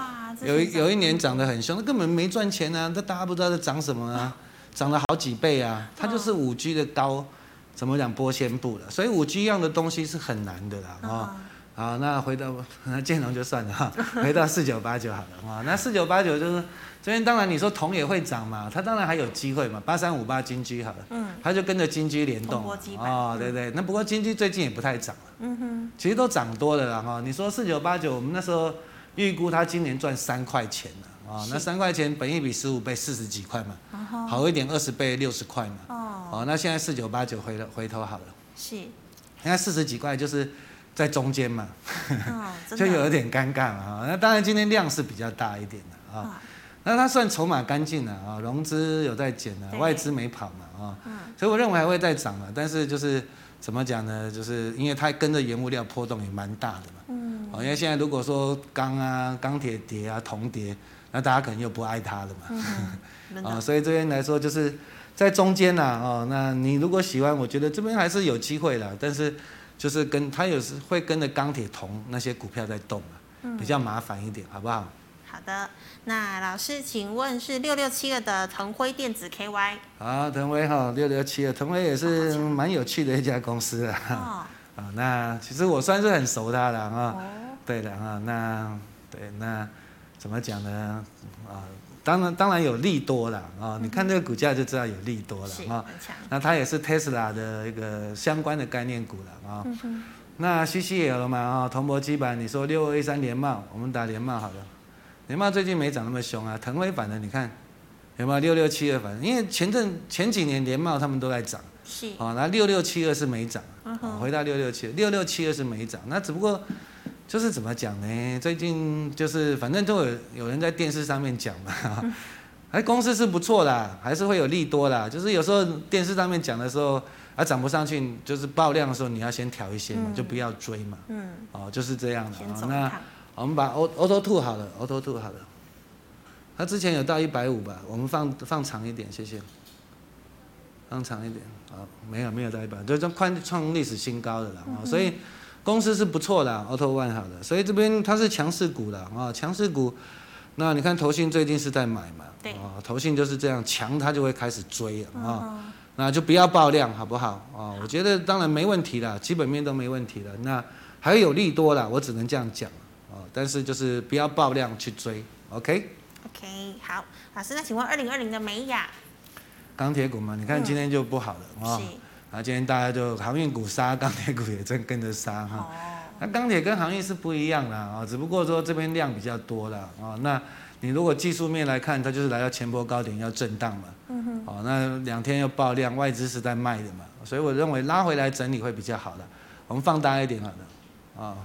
S2: 有一有一年涨得很凶，那根本没赚钱啊，这大家不知道在涨什么啊，涨了好几倍啊，它就是五 G 的高。怎么讲玻纤布的？所以五 G 样的东西是很难的啦啊、哦！好，那回到 *laughs* 那建龙就算了哈，回到四九八九好了啊。那四九八九就是这边，当然你说铜也会涨嘛，它当然还有机会嘛。八三五八金居好了，嗯，它就跟着金居联动啊、哦，对对。那不过金居最近也不太涨了，嗯哼，其实都涨多了啦哈。你说四九八九，我们那时候预估它今年赚三块钱了啊、哦，那三块钱本一比十五倍，四十几块嘛，好一点二十倍六十块嘛。哦，那现在四九八九回了回头好了，是，现在四十几块就是在中间嘛，哦、*laughs* 就有一点尴尬嘛。那当然今天量是比较大一点的啊，哦、那它算筹码干净了啊，融资有在减了，外资没跑嘛啊，所以我认为还会再涨了。但是就是怎么讲呢？就是因为它跟着原物料波动也蛮大的嘛，嗯，哦，因为现在如果说钢啊、钢铁跌啊、铜跌，那大家可能又不爱它了嘛，*laughs* 啊、所以这边来说就是。在中间呐，哦，那你如果喜欢，我觉得这边还是有机会的，但是就是跟它有时会跟着钢铁铜那些股票在动嘛，比较麻烦一点，好不好？
S1: 好的，那老师请问是六六七二的腾辉电子 KY？
S2: 好，腾辉哈，六六七二，腾辉也是蛮有趣的一家公司啊。哦。*laughs* 啊，那其实我算是很熟它的啊。哦。对的啊，那对那怎么讲呢？啊。当然，当然有利多了啊！你看这个股价就知道有利多了啊。那它也是 Tesla 的一个相关的概念股了啊。那 CCL 嘛啊，铜箔基板，你说六二一三联茂，我们打联茂好了。联茂最近没涨那么凶啊，腾威反的你看有没有六六七二反？因为前阵前几年联茂他们都在涨，是啊，那六六七二是没涨。回到六六七，六六七二是没涨，那只不过。就是怎么讲呢？最近就是反正都有有人在电视上面讲嘛，哎，公司是不错啦，还是会有利多啦。就是有时候电视上面讲的时候，啊涨不上去，就是爆量的时候，你要先调一些嘛，就不要追嘛。嗯。哦，就是这样的。那我们把 Auto Two 好了，Auto Two 好了。它之前有到一百五吧？我们放放长一点，谢谢。放长一点，好，没有没有到一百，就创创历史新高的了啊，所以。公司是不错的，Auto One 好的，所以这边它是强势股的啊，强势股。那你看投信最近是在买嘛？对。啊，投信就是这样强，它就会开始追啊，嗯、那就不要爆量，好不好？啊，我觉得当然没问题了，基本面都没问题了。那还有利多了，我只能这样讲啊，但是就是不要爆量去追，OK？OK，、
S1: okay? okay, 好，老师，那请问二零二零的美雅？
S2: 钢铁股嘛，你看今天就不好了啊。嗯那今天大家就航运股杀，钢铁股也正跟着杀哈。那钢铁跟航运是不一样的啊，只不过说这边量比较多了啊。那你如果技术面来看，它就是来到前波高点要震荡嘛。嗯哼。哦，那两天又爆量，外资是在卖的嘛，所以我认为拉回来整理会比较好的。我们放大一点好了啊，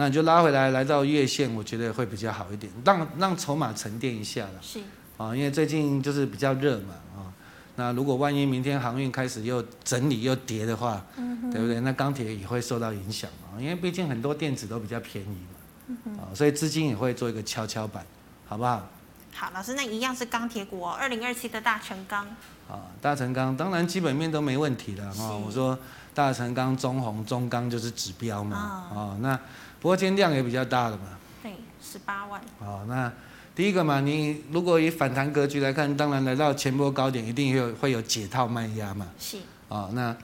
S2: 那你就拉回来来到月线，我觉得会比较好一点，让让筹码沉淀一下了。是。啊，因为最近就是比较热嘛啊。那如果万一明天航运开始又整理又跌的话，嗯、哼对不对？那钢铁也会受到影响嘛，因为毕竟很多电子都比较便宜嘛，啊、嗯哼，所以资金也会做一个跷跷板，好不好？
S1: 好，老师，那一样是钢铁股哦，二零二七的大成钢。
S2: 啊，大成钢当然基本面都没问题了哈。我说大成钢、中红、中钢就是指标嘛。啊、哦，那不过今天量也比较大了嘛。
S1: 对，十八万。
S2: 哦，那第一个嘛，你如果以反弹格局来看，当然来到前波高点，一定有会有解套卖压嘛。
S1: 是。
S2: 哦，那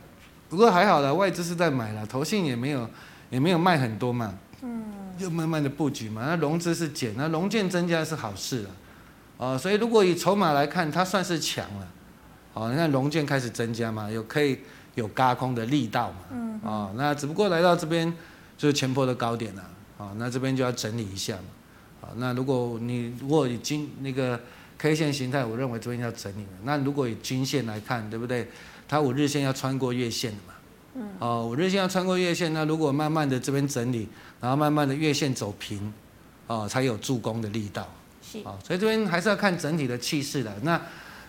S2: 不过还好了，外资是在买了，投信也没有也没有卖很多嘛。嗯。就慢慢的布局嘛，那融资是减，那融券增加是好事了。啊，所以如果以筹码来看，它算是强了。哦，你看融券开始增加嘛，有可以有轧空的力道嘛，嗯，哦，那只不过来到这边就是前坡的高点了，啊，那这边就要整理一下嘛，啊，那如果你如果以均那个 K 线形态，我认为这边要整理了，那如果以均线来看，对不对？它五日线要穿过月线的嘛，嗯，哦，五日线要穿过月线，那如果慢慢的这边整理，然后慢慢的月线走平，哦，才有助攻的力道，是，啊，所以这边还是要看整体的气势的，那。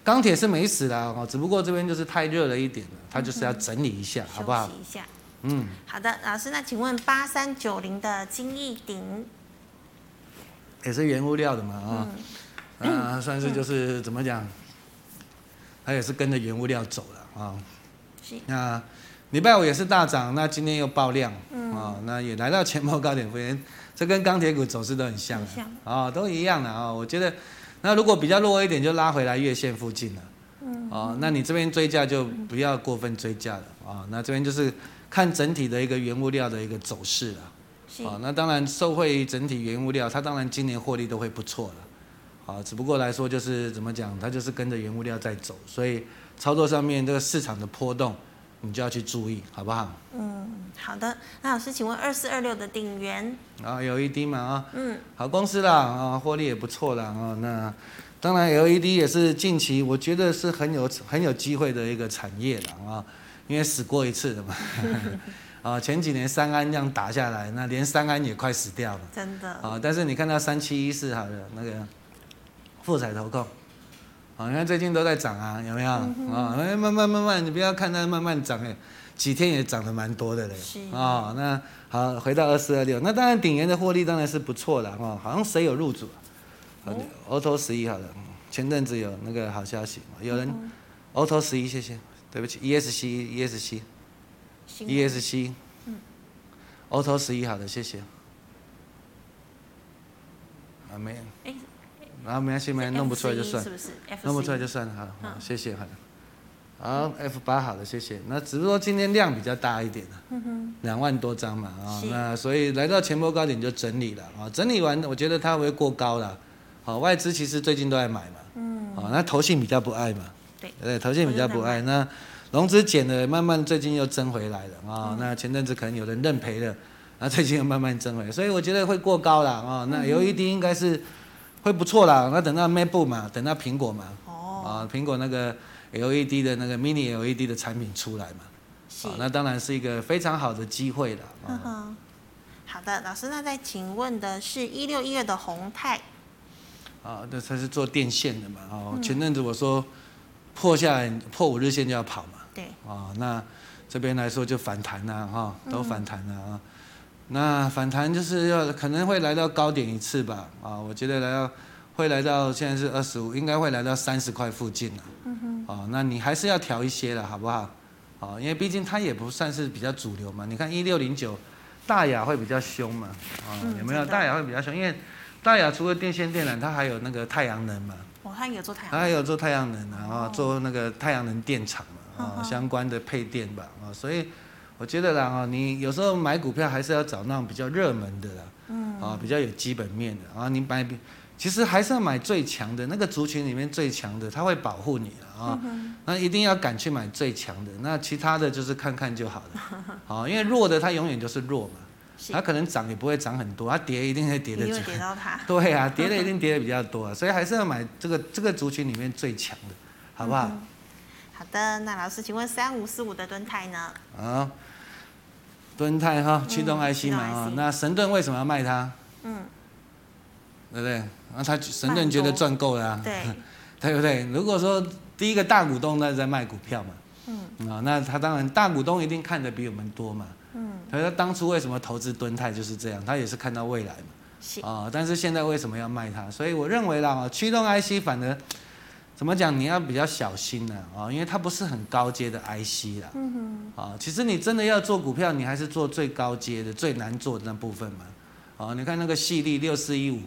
S2: 钢铁是没死的哦，只不过这边就是太热了一点了，它就是要整理一下，嗯、好不好？
S1: 休息一下。嗯，好的，老师，那请问八三九零的金逸鼎
S2: 也是原物料的嘛？啊、嗯，啊，算是就是、嗯、怎么讲，它也是跟着原物料走了啊。是。那礼拜五也是大涨，那今天又爆量，嗯啊，那也来到前波高点附近，这跟钢铁股走势都很像，很像啊，都一样的啊，我觉得。那如果比较弱一点，就拉回来月线附近了。嗯。哦，那你这边追价就不要过分追价了啊。那这边就是看整体的一个原物料的一个走势了。是。啊，那当然受惠于整体原物料，它当然今年获利都会不错了。啊，只不过来说就是怎么讲，它就是跟着原物料在走，所以操作上面这个市场的波动，你就要去注意，好不好？
S1: 嗯，好的。那老师，请问二四二六的鼎元
S2: 啊，LED 嘛啊，嗯，好公司啦啊，获利也不错啦啊。那当然 LED 也是近期我觉得是很有很有机会的一个产业了啊，因为死过一次的嘛。*laughs* 啊，前几年三安这样打下来，那连三安也快死掉了。
S1: 真的。
S2: 啊，但是你看到三七一四好了那个富彩投控。啊，你看最近都在涨啊，有没有？啊、嗯，慢慢慢慢，你不要看它慢慢涨，哎，几天也涨得蛮多的嘞。是。啊，那好，回到二四二六，那当然鼎元的获利当然是不错的哦。好像谁有入主？好的，Auto 十一好了，前阵子有那个好消息，有人 Auto 十一，谢谢，对不起，ESC，ESC，ESC，嗯，Auto 十一好的，谢谢。啊，没。有。然后没关系，没弄不出来就算，是不是？弄不出来就算了，好，好，谢谢，好的。好，F 八好的，谢谢。那只不过今天量比较大一点了，两万多张嘛，啊，那所以来到前波高点就整理了，啊，整理完我觉得它会过高了，好，外资其实最近都在买嘛，嗯，啊，那投信比较不爱嘛，对，对，投信比较不爱，那融资减了，慢慢最近又增回来了，啊，那前阵子可能有人认赔了，*laughs* 那最近又慢慢增回来，所以我觉得会过高了，啊，那 LED 应该是。会不错啦，那等到 MacBook 嘛，等到苹果嘛，哦，啊，苹果那个 LED 的那个 Mini LED 的产品出来嘛，是，那当然是一个非常好的机会了。嗯哼，
S1: 好的，老师，那再请问的是一六一二的宏泰，
S2: 啊，那它是做电线的嘛，哦，前阵子我说破下来破五日线就要跑嘛，对，啊，那这边来说就反弹了哈，都反弹了啊。那反弹就是要可能会来到高点一次吧，啊，我觉得来到会来到现在是二十五，应该会来到三十块附近了。嗯哼。啊，那你还是要调一些了，好不好？哦，因为毕竟它也不算是比较主流嘛。你看一六零九，大雅会比较凶嘛，啊，有没有？大雅会比较凶，因为大雅除了电线电缆，它还有那个太阳能嘛。
S1: 哦，它有做太阳能。
S2: 它还有做太阳能啊，做那个太阳能电厂嘛，啊，相关的配电吧，啊，所以。我觉得啦，啊，你有时候买股票还是要找那种比较热门的啦，嗯，啊，比较有基本面的啊，你买，其实还是要买最强的那个族群里面最强的，他会保护你啊，那一定要敢去买最强的，那其他的就是看看就好了，啊，因为弱的它永远就是弱嘛，它可能涨也不会涨很多，它跌一定会跌的，
S1: 会跌到它，*laughs*
S2: 对啊，跌的一定跌的比较多，所以还是要买这个这个族群里面最强的，好不好？
S1: 好的，那老师，请问三五四五的敦泰呢？
S2: 啊。敦泰哈驱动 IC 嘛啊，嗯、那神盾为什么要卖它？嗯，对不对？那他神盾觉得赚够了啊，对，*laughs* 对不对？如果说第一个大股东那在卖股票嘛，嗯啊，那他当然大股东一定看得比我们多嘛，嗯，他说当初为什么投资敦泰就是这样，他也是看到未来嘛，
S1: 是
S2: 啊，但是现在为什么要卖它？所以我认为啦，啊，驱动 IC 反而怎么讲，你要比较小心呢啊，因为它不是很高阶的 IC 啦。嗯哼。啊，其实你真的要做股票，你还是做最高阶的、最难做的那部分嘛。啊，你看那个细力六四一五，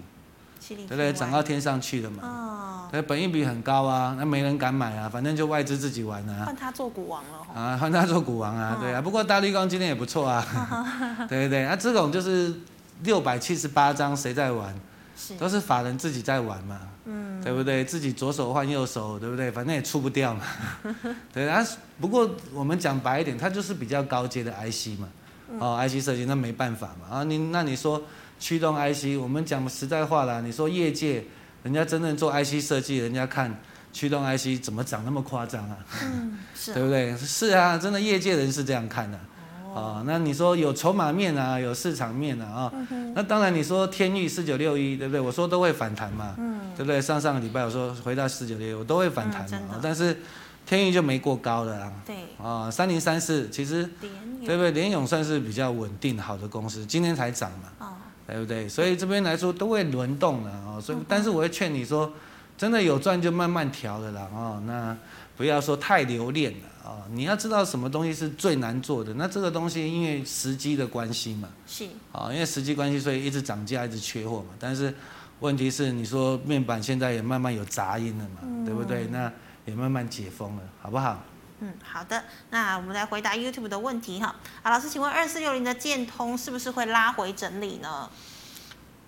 S2: 对不对？涨到天上去了嘛。哦。对，本益比很高啊，那没人敢买啊，反正就外资自己玩啊。
S1: 换他做股王了。
S2: 啊，换他做股王啊，对啊。不过大绿光今天也不错啊。*laughs* 对对对，那这种就是。六百七十八张，谁在玩？是都是法人自己在玩嘛，嗯，对不对？自己左手换右手，对不对？反正也出不掉嘛，*laughs* 对啊。不过我们讲白一点，它就是比较高阶的 IC 嘛，哦，IC 设计那没办法嘛。啊，你那你说驱动 IC，我们讲实在话啦，你说业界人家真正做 IC 设计，人家看驱动 IC 怎么涨那么夸张啊？嗯，是，对不对？是啊，真的业界人是这样看的。哦，那你说有筹码面啊，有市场面啊，啊、嗯，那当然你说天域四九六一，对不对？我说都会反弹嘛，嗯，对不对？上上个礼拜我说回到四九六一，我都会反弹嘛，嗯、但是天域就没过高了啊，对，啊，三零三四其实，对不对？联勇算是比较稳定好的公司，今天才涨嘛，哦，对不对？所以这边来说都会轮动的哦，所以但是我会劝你说，真的有赚就慢慢调的啦，哦，那不要说太留恋了。哦，你要知道什么东西是最难做的，那这个东西因为时机的关系嘛，是啊，因为时机关系，所以一直涨价，一直缺货嘛。但是问题是，你说面板现在也慢慢有杂音了嘛，嗯、对不对？那也慢慢解封了，好不好？
S1: 嗯，好的。那我们来回答 YouTube 的问题哈。啊，老师，请问二四六零的建通是不是会拉回整理呢？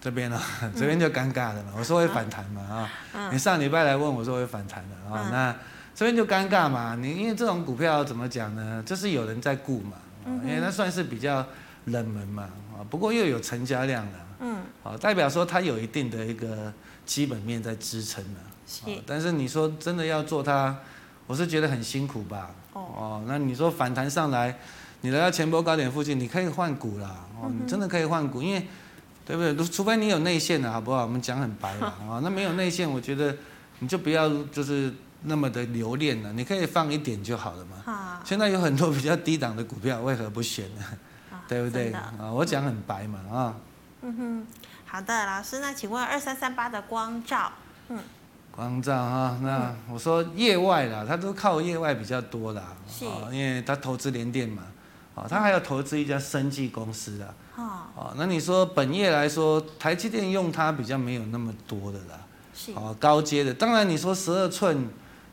S2: 这边呢、哦，这边就尴尬了嘛。我说会反弹嘛啊，嗯、你上礼拜来问我说会反弹的啊，嗯、那。这边就尴尬嘛，你因为这种股票怎么讲呢？就是有人在顾嘛，因为它算是比较冷门嘛，啊，不过又有成交量了，嗯，啊，代表说它有一定的一个基本面在支撑的，是。但是你说真的要做它，我是觉得很辛苦吧，哦，那你说反弹上来，你来到前波高点附近，你可以换股啦，哦，你真的可以换股，因为对不对？除非你有内线的好不好？我们讲很白了啊，*laughs* 那没有内线，我觉得你就不要就是。那么的留恋了？你可以放一点就好了嘛。好现在有很多比较低档的股票，为何不选呢？*laughs* 对不对？啊，我讲很白嘛啊。
S1: 嗯哼，好的，老师，那请问二三三八的光照，嗯，
S2: 光照哈，那我说业外啦，他都靠业外比较多啦。是。因为他投资联电嘛，哦，他还要投资一家生技公司啦。好。啊，那你说本业来说，台积电用它比较没有那么多的啦。是。啊，高阶的，当然你说十二寸。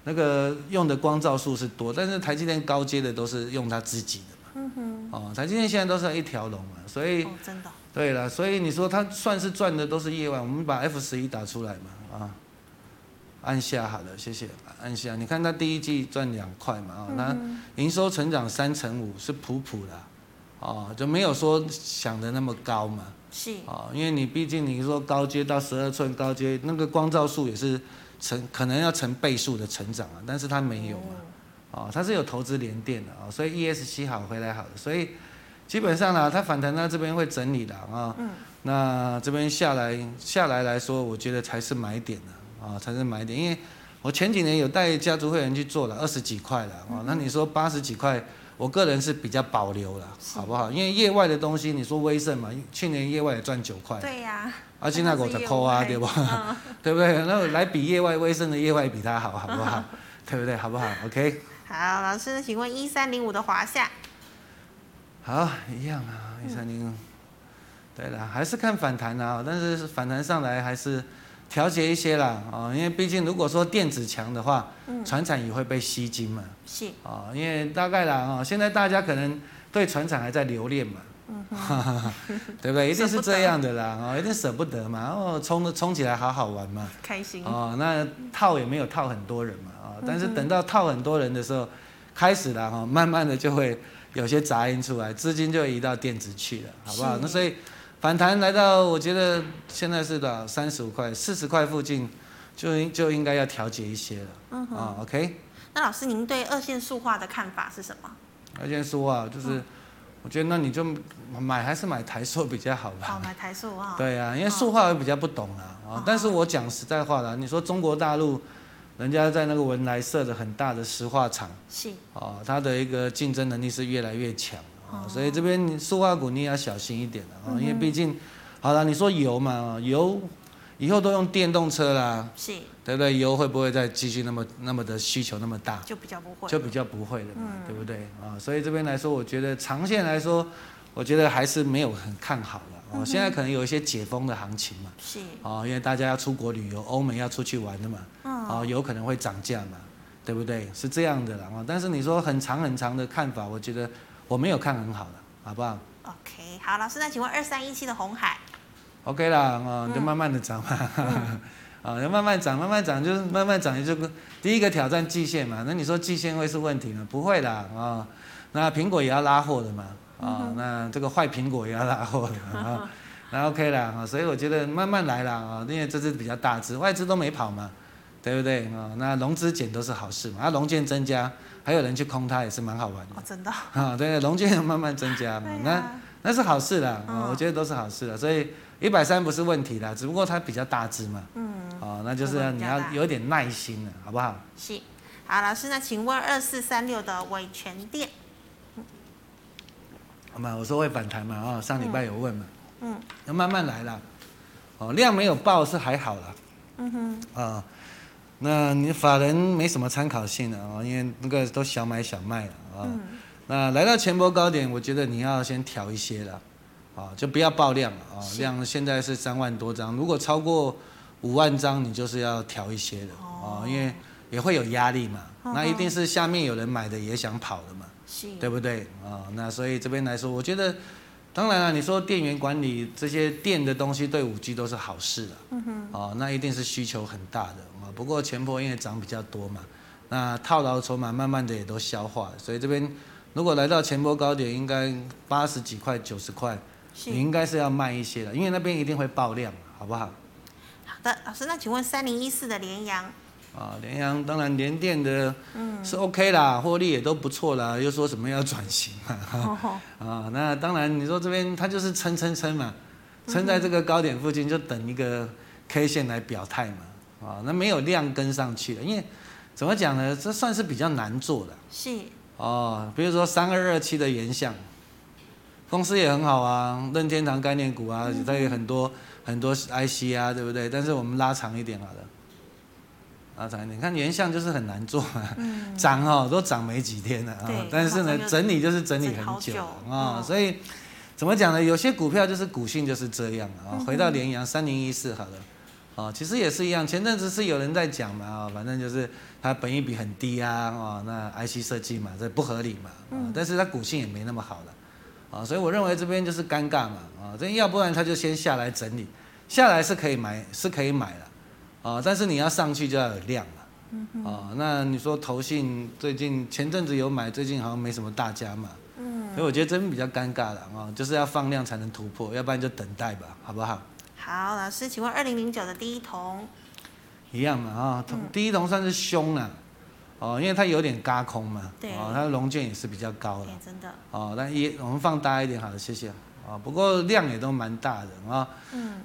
S2: 那个用的光照数是多，但是台积电高阶的都是用它自己的嘛。嗯哼。哦，台积电现在都是一条龙嘛，所以。哦，真的。对了，所以你说它算是赚的都是业外，我们把 F 十一打出来嘛，啊，按下好了，谢谢，按下。你看它第一季赚两块嘛，啊，那营收成长三成五是普普的，哦，就没有说想的那么高嘛。是。哦，因为你毕竟你说高阶到十二寸高阶，那个光照数也是。成可能要成倍数的成长啊，但是它没有嘛，哦，它是有投资联电的啊，所以 E S 七好回来好的，所以基本上呢，它反弹到这边会整理的啊，嗯，那这边下来下来来说，我觉得才是买点的啊，才是买点，因为我前几年有带家族会员去做了二十几块了哦，那你说八十几块，我个人是比较保留了，好不好？因为业外的东西，你说威盛嘛，去年业外也赚九块，对呀。啊，现在我在抠啊，对不？嗯、*laughs* 对不对？那来比业外威盛的业外比它好，好不好？对不对？好不好？OK。*laughs*
S1: 好，老师，请问一三零五的华夏。
S2: 好，一样啊，一三零五。对了，还是看反弹啊，但是反弹上来还是调节一些啦啊，因为毕竟如果说电子强的话，嗯，船产也会被吸金嘛。是。啊，因为大概啦哦，现在大家可能对船产还在留恋嘛。嗯，*laughs* 对不对？一定是这样的啦，哦，一定舍不得嘛，哦，冲的冲起来好好玩嘛，开心哦。那套也没有套很多人嘛，啊，但是等到套很多人的时候，开始了哈，慢慢的就会有些杂音出来，资金就移到电子去了，好不好？那所以反弹来到，我觉得现在是多少？三十五块、四十块附近，就应就应该要调节一些了。嗯啊，OK。
S1: 那老师，您对二线塑化的看法是什么？
S2: 二线塑化就是。我觉得那你就买还是买台塑比较好吧。
S1: 好，买台塑啊。
S2: 对啊，因为塑化我比较不懂啊。啊，但是我讲实在话啦，你说中国大陆，人家在那个文莱设的很大的石化厂。是。啊，它的一个竞争能力是越来越强啊，所以这边塑化股你也要小心一点啊，因为毕竟好了，你说油嘛，油以后都用电动车啦，
S1: 是，
S2: 对不对？油会不会再继续那么那么的需求那么大？
S1: 就比较不会，
S2: 就比较不会的嘛，
S1: 嗯、
S2: 对不对啊？所以这边来说，我觉得长线来说，我觉得还是没有很看好了。哦，现在可能有一些解封的行情嘛，
S1: 是，
S2: 哦，因为大家要出国旅游，欧美要出去玩的嘛，哦，有可能会涨价嘛，对不对？是这样的啦，哦，但是你说很长很长的看法，我觉得我没有看很好的，好不好
S1: ？OK，好，老师，那请问二三一七的红海
S2: ？OK 啦，哦，你就慢慢的涨嘛，啊、嗯，*laughs* 要慢慢涨，慢慢涨，就是慢慢涨，也就第一个挑战季线嘛，那你说季线会是问题吗？不会啦，啊、哦，那苹果也要拉货的嘛。啊、哦，那这个坏苹果也要拉货的啊，*laughs* 那 OK 啦啊，所以我觉得慢慢来啦啊，因为这支比较大只，外资都没跑嘛，对不对啊？那融资减都是好事嘛，啊，融券增加，还有人去空它也是蛮好玩的。
S1: 哦，真的。
S2: 啊，对，融券慢慢增加嘛，啊、那那是好事啦，我觉得都是好事啦，所以一百三不是问题啦，只不过它比较大支嘛，嗯，哦，那就是你要有点耐心了，好不好？
S1: 是，好，老师，那请问二四三六的伟权店。
S2: 好嘛，我说会反弹嘛，啊，上礼拜有问嘛，
S1: 嗯，
S2: 要慢慢来啦，哦，量没有爆是还好啦，
S1: 嗯哼，
S2: 啊，那你法人没什么参考性的啊，因为那个都小买小卖了啊，那来到前波高点，我觉得你要先调一些了，啊，就不要爆量了啊，量现在是三万多张，如果超过五万张，你就是要调一些的啊，因为也会有压力嘛，那一定是下面有人买的也想跑的嘛。对不对啊？那所以这边来说，我觉得，当然了，你说电源管理这些电的东西对五 G 都是好事了。嗯哼。哦，那一定是需求很大的啊。不过前波因为涨比较多嘛，那套牢筹码慢慢的也都消化，所以这边如果来到前波高点，应该八十几块、九十块，你应该是要卖一些的，因为那边一定会爆量，好不好？
S1: 好的，老师，那请问三零一四的联阳。
S2: 啊，联阳当然联电的是 OK 啦，获利也都不错啦，又说什么要转型嘛，啊，那当然你说这边它就是撑撑撑嘛，撑在这个高点附近就等一个 K 线来表态嘛，啊，那没有量跟上去了，因为怎么讲呢，这算是比较难做的，
S1: 是，
S2: 哦，比如说三二二七的原相，公司也很好啊，任天堂概念股啊，它有很多很多 IC 啊，对不对？但是我们拉长一点好了。拉长一点，你看原相就是很难做啊，*laughs* 涨哦都涨没几天了啊，但是呢整理就是整理很久啊，所以怎么讲呢？有些股票就是股性就是这样啊。回到联阳三零一四好了，啊，其实也是一样，前阵子是有人在讲嘛啊，反正就是它本益比很低啊，哦，那 IC 设计嘛，这不合理嘛，啊，但是它股性也没那么好了，啊，所以我认为这边就是尴尬嘛，啊，这要不然它就先下来整理，下来是可以买是可以买了。啊，但是你要上去就要有量嘛，嗯，啊，那你说投信最近前阵子有买，最近好像没什么大家嘛，嗯，所以我觉得这边比较尴尬了啊，就是要放量才能突破，要不然就等待吧，好不好？
S1: 好，老师，请问二零零九的第一铜，
S2: 一样嘛啊，第一铜算是凶了，哦，因为它有点嘎空嘛，对，哦，它的融券也是比较高的，
S1: 真的，
S2: 哦，但也我们放大一点好了，谢谢，啊，不过量也都蛮大的啊，嗯，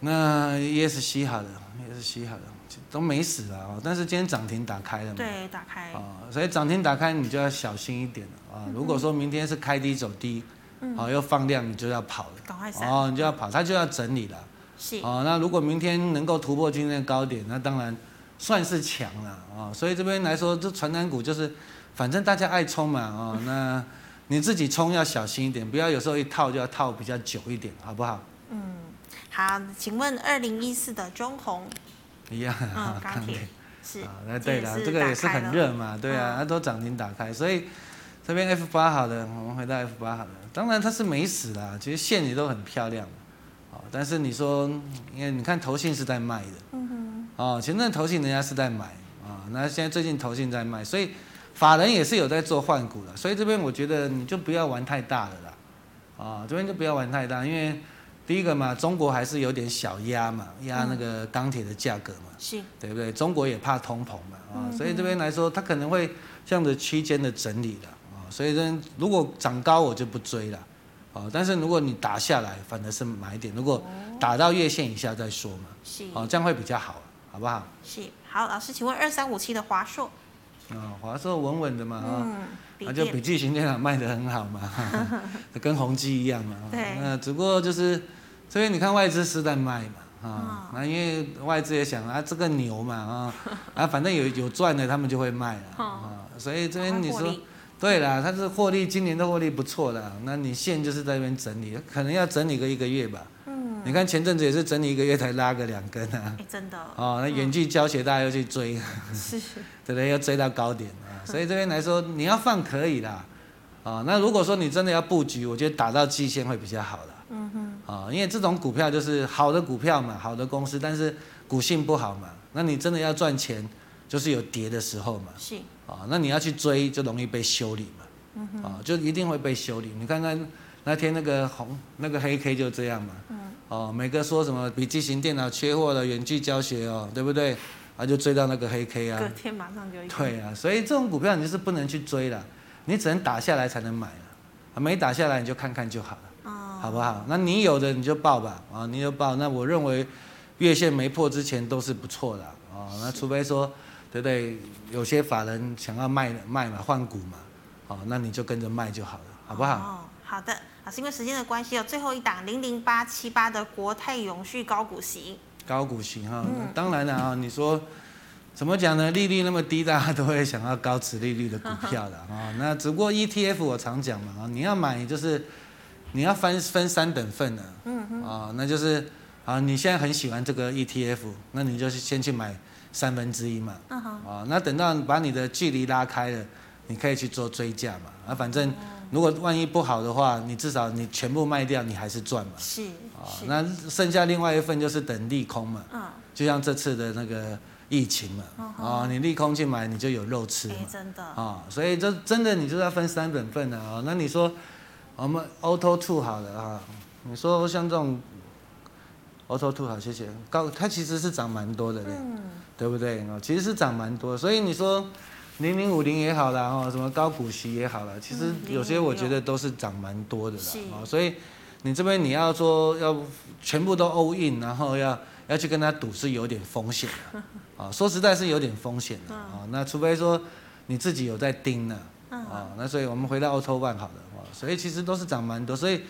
S2: 那 ESC 好的。也是吸好的，都没死了啊！但是今天涨停打开了嘛？
S1: 对，打开。
S2: 哦，所以涨停打开，你就要小心一点了啊！如果说明天是开低走低，好又放量，你就要跑了。赶快哦，你就要跑，它就要整理了。是。哦，那如果明天能够突破今天的高点，那当然算是强了啊！所以这边来说，这传产股就是，反正大家爱冲嘛啊，那你自己冲要小心一点，不要有时候一套就要套比较久一点，好不好？
S1: 嗯。好，请问二零一四的中红
S2: 一样 *laughs* 啊，钢铁
S1: 是
S2: 啊，那对了，这个也是很热嘛，对啊，它都涨停打开，所以这边 F 八好的，我们回到 F 八好的，当然它是没死啦，其实线也都很漂亮，啊，但是你说，因为你看投信是在卖的，嗯哼，哦，前阵投信人家是在买啊，那现在最近投信在卖，所以法人也是有在做换股的，所以这边我觉得你就不要玩太大了啦，啊，这边就不要玩太大，因为。第一个嘛，中国还是有点小压嘛，压那个钢铁的价格嘛，是，对不对？中国也怕通膨嘛，啊，所以这边来说，它可能会这样的区间的整理的，啊，所以呢，如果涨高我就不追了，啊，但是如果你打下来，反而是买点，如果打到月线以下再说嘛，是，啊，这样会比较好，好不好？
S1: 是，好，老师，请问二三五七的华硕，
S2: 啊，华硕稳稳的嘛，啊，那就笔记型电脑卖的很好嘛，*laughs* 跟宏基一样嘛，对，那只不过就是。所以你看外资是在卖嘛，啊，那、嗯、因为外资也想啊，这个牛嘛，啊，啊，反正有有赚的，他们就会卖了，啊，所以这边你说，对啦，它是获利，今年的获利不错的，那你现就是在那边整理，可能要整理个一个月吧。嗯，你看前阵子也是整理一个月才拉个两根啊，
S1: 欸、真的。
S2: 哦，那远距教学大家又去追，是，*laughs* 对不对？要追到高点啊，所以这边来说，你要放可以啦，啊，那如果说你真的要布局，我觉得打到季线会比较好了。嗯哼。啊，因为这种股票就是好的股票嘛，好的公司，但是股性不好嘛，那你真的要赚钱，就是有跌的时候嘛。是。啊，那你要去追，就容易被修理嘛。啊，就一定会被修理。你看看那天那个红那个黑 K 就这样嘛。嗯。哦，每个说什么笔记型电脑缺货了，远距教学哦，对不对？啊，就追到那个黑 K 啊。隔
S1: 天马上就。
S2: 对啊，所以这种股票你就是不能去追了，你只能打下来才能买了。啊，没打下来你就看看就好了。哦。好不好？那你有的你就报吧。啊，你就报。那我认为月线没破之前都是不错的。啊，那除非说，对不对？有些法人想要卖卖嘛，换股嘛。哦，那你就跟着卖就好了，好不好？
S1: 哦，好的。啊，是因为时间的关系哦，最后一档零零八七八的国泰永续高股息。
S2: 高股息哈，嗯、当然了啊，你说怎么讲呢？利率那么低，大家都会想要高值利率的股票的啊。*laughs* 那只不过 ETF 我常讲嘛啊，你要买就是你要分分三等份的。嗯嗯。啊，那就是啊，你现在很喜欢这个 ETF，那你就先去买三分之一嘛。啊，那等到把你的距离拉开了，你可以去做追价嘛。啊，反正。如果万一不好的话，你至少你全部卖掉，你还是赚嘛。是。啊，那剩下另外一份就是等利空嘛。嗯。就像这次的那个疫情嘛。啊，你利空去买，你就有肉吃嘛。真的。啊，所以这真的你就要分三等份的啊。那你说我们 Auto Two 好了啊，你说像这种 Auto Two 好，谢谢。高，它其实是涨蛮多的嘞，嗯、对不对？啊，其实是涨蛮多，所以你说。零零五零也好啦，哦，什么高股息也好啦，其实有些我觉得都是涨蛮多的啦，哦，所以你这边你要说要全部都 all in，然后要要去跟他赌是有点风险的，啊，*laughs* 说实在是有点风险的，啊，那除非说你自己有在盯呢，啊，那所以我们回到 Auto One 好了，啊，所以其实都是涨蛮多，所以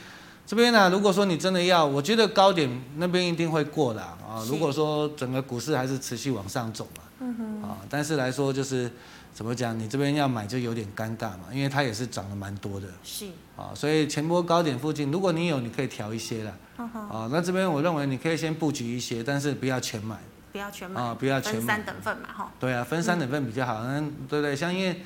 S2: 这边呢，如果说你真的要，我觉得高点那边一定会过的，啊，如果说整个股市还是持续往上走嘛，啊，但是来说就是。怎么讲？你这边要买就有点尴尬嘛，因为它也是涨了蛮多的。是。啊，所以前波高点附近，如果你有，你可以调一些了。Uh. 啊，那这边我认为你可以先布局一些，但是不要全买。
S1: 不要全买。
S2: 啊，不要全买。
S1: 分三等份嘛，哈。
S2: 对啊，分三等份比较好。嗯、对不对？像因为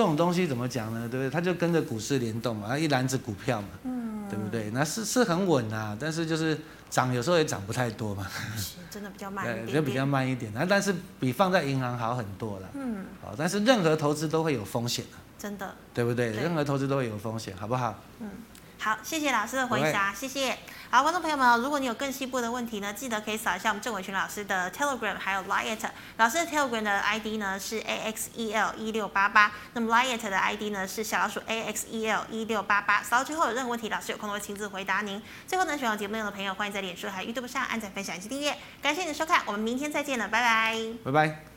S2: 这种东西怎么讲呢？对不对？它就跟着股市联动嘛，它一篮子股票嘛。嗯。对不对？那是是很稳啊，但是就是。涨有时候也涨不太多嘛，
S1: 真的比较慢一 *laughs* 点，
S2: 对，就比较慢一点。那但是比放在银行好很多了。嗯，好，但是任何投资都会有风险，
S1: 真的，
S2: 对不对？对，任何投资都会有风险，好不好？嗯。
S1: 好，谢谢老师的回答，谢谢。好，观众朋友们，如果你有更细部的问题呢，记得可以扫一下我们郑伟群老师的 Telegram，还有 Line。老师的 Telegram 的 ID 呢是 AXEL 一六八八，那么 Line 的 ID 呢是小老鼠 AXEL 一六八八。扫到最后有任何问题，老师有空都会亲自回答您。最后呢，喜欢节目的朋友，欢迎在脸书还有 YouTube 上按赞、分享以及订阅。感谢你的收看，我们明天再见了，拜拜。
S2: 拜拜。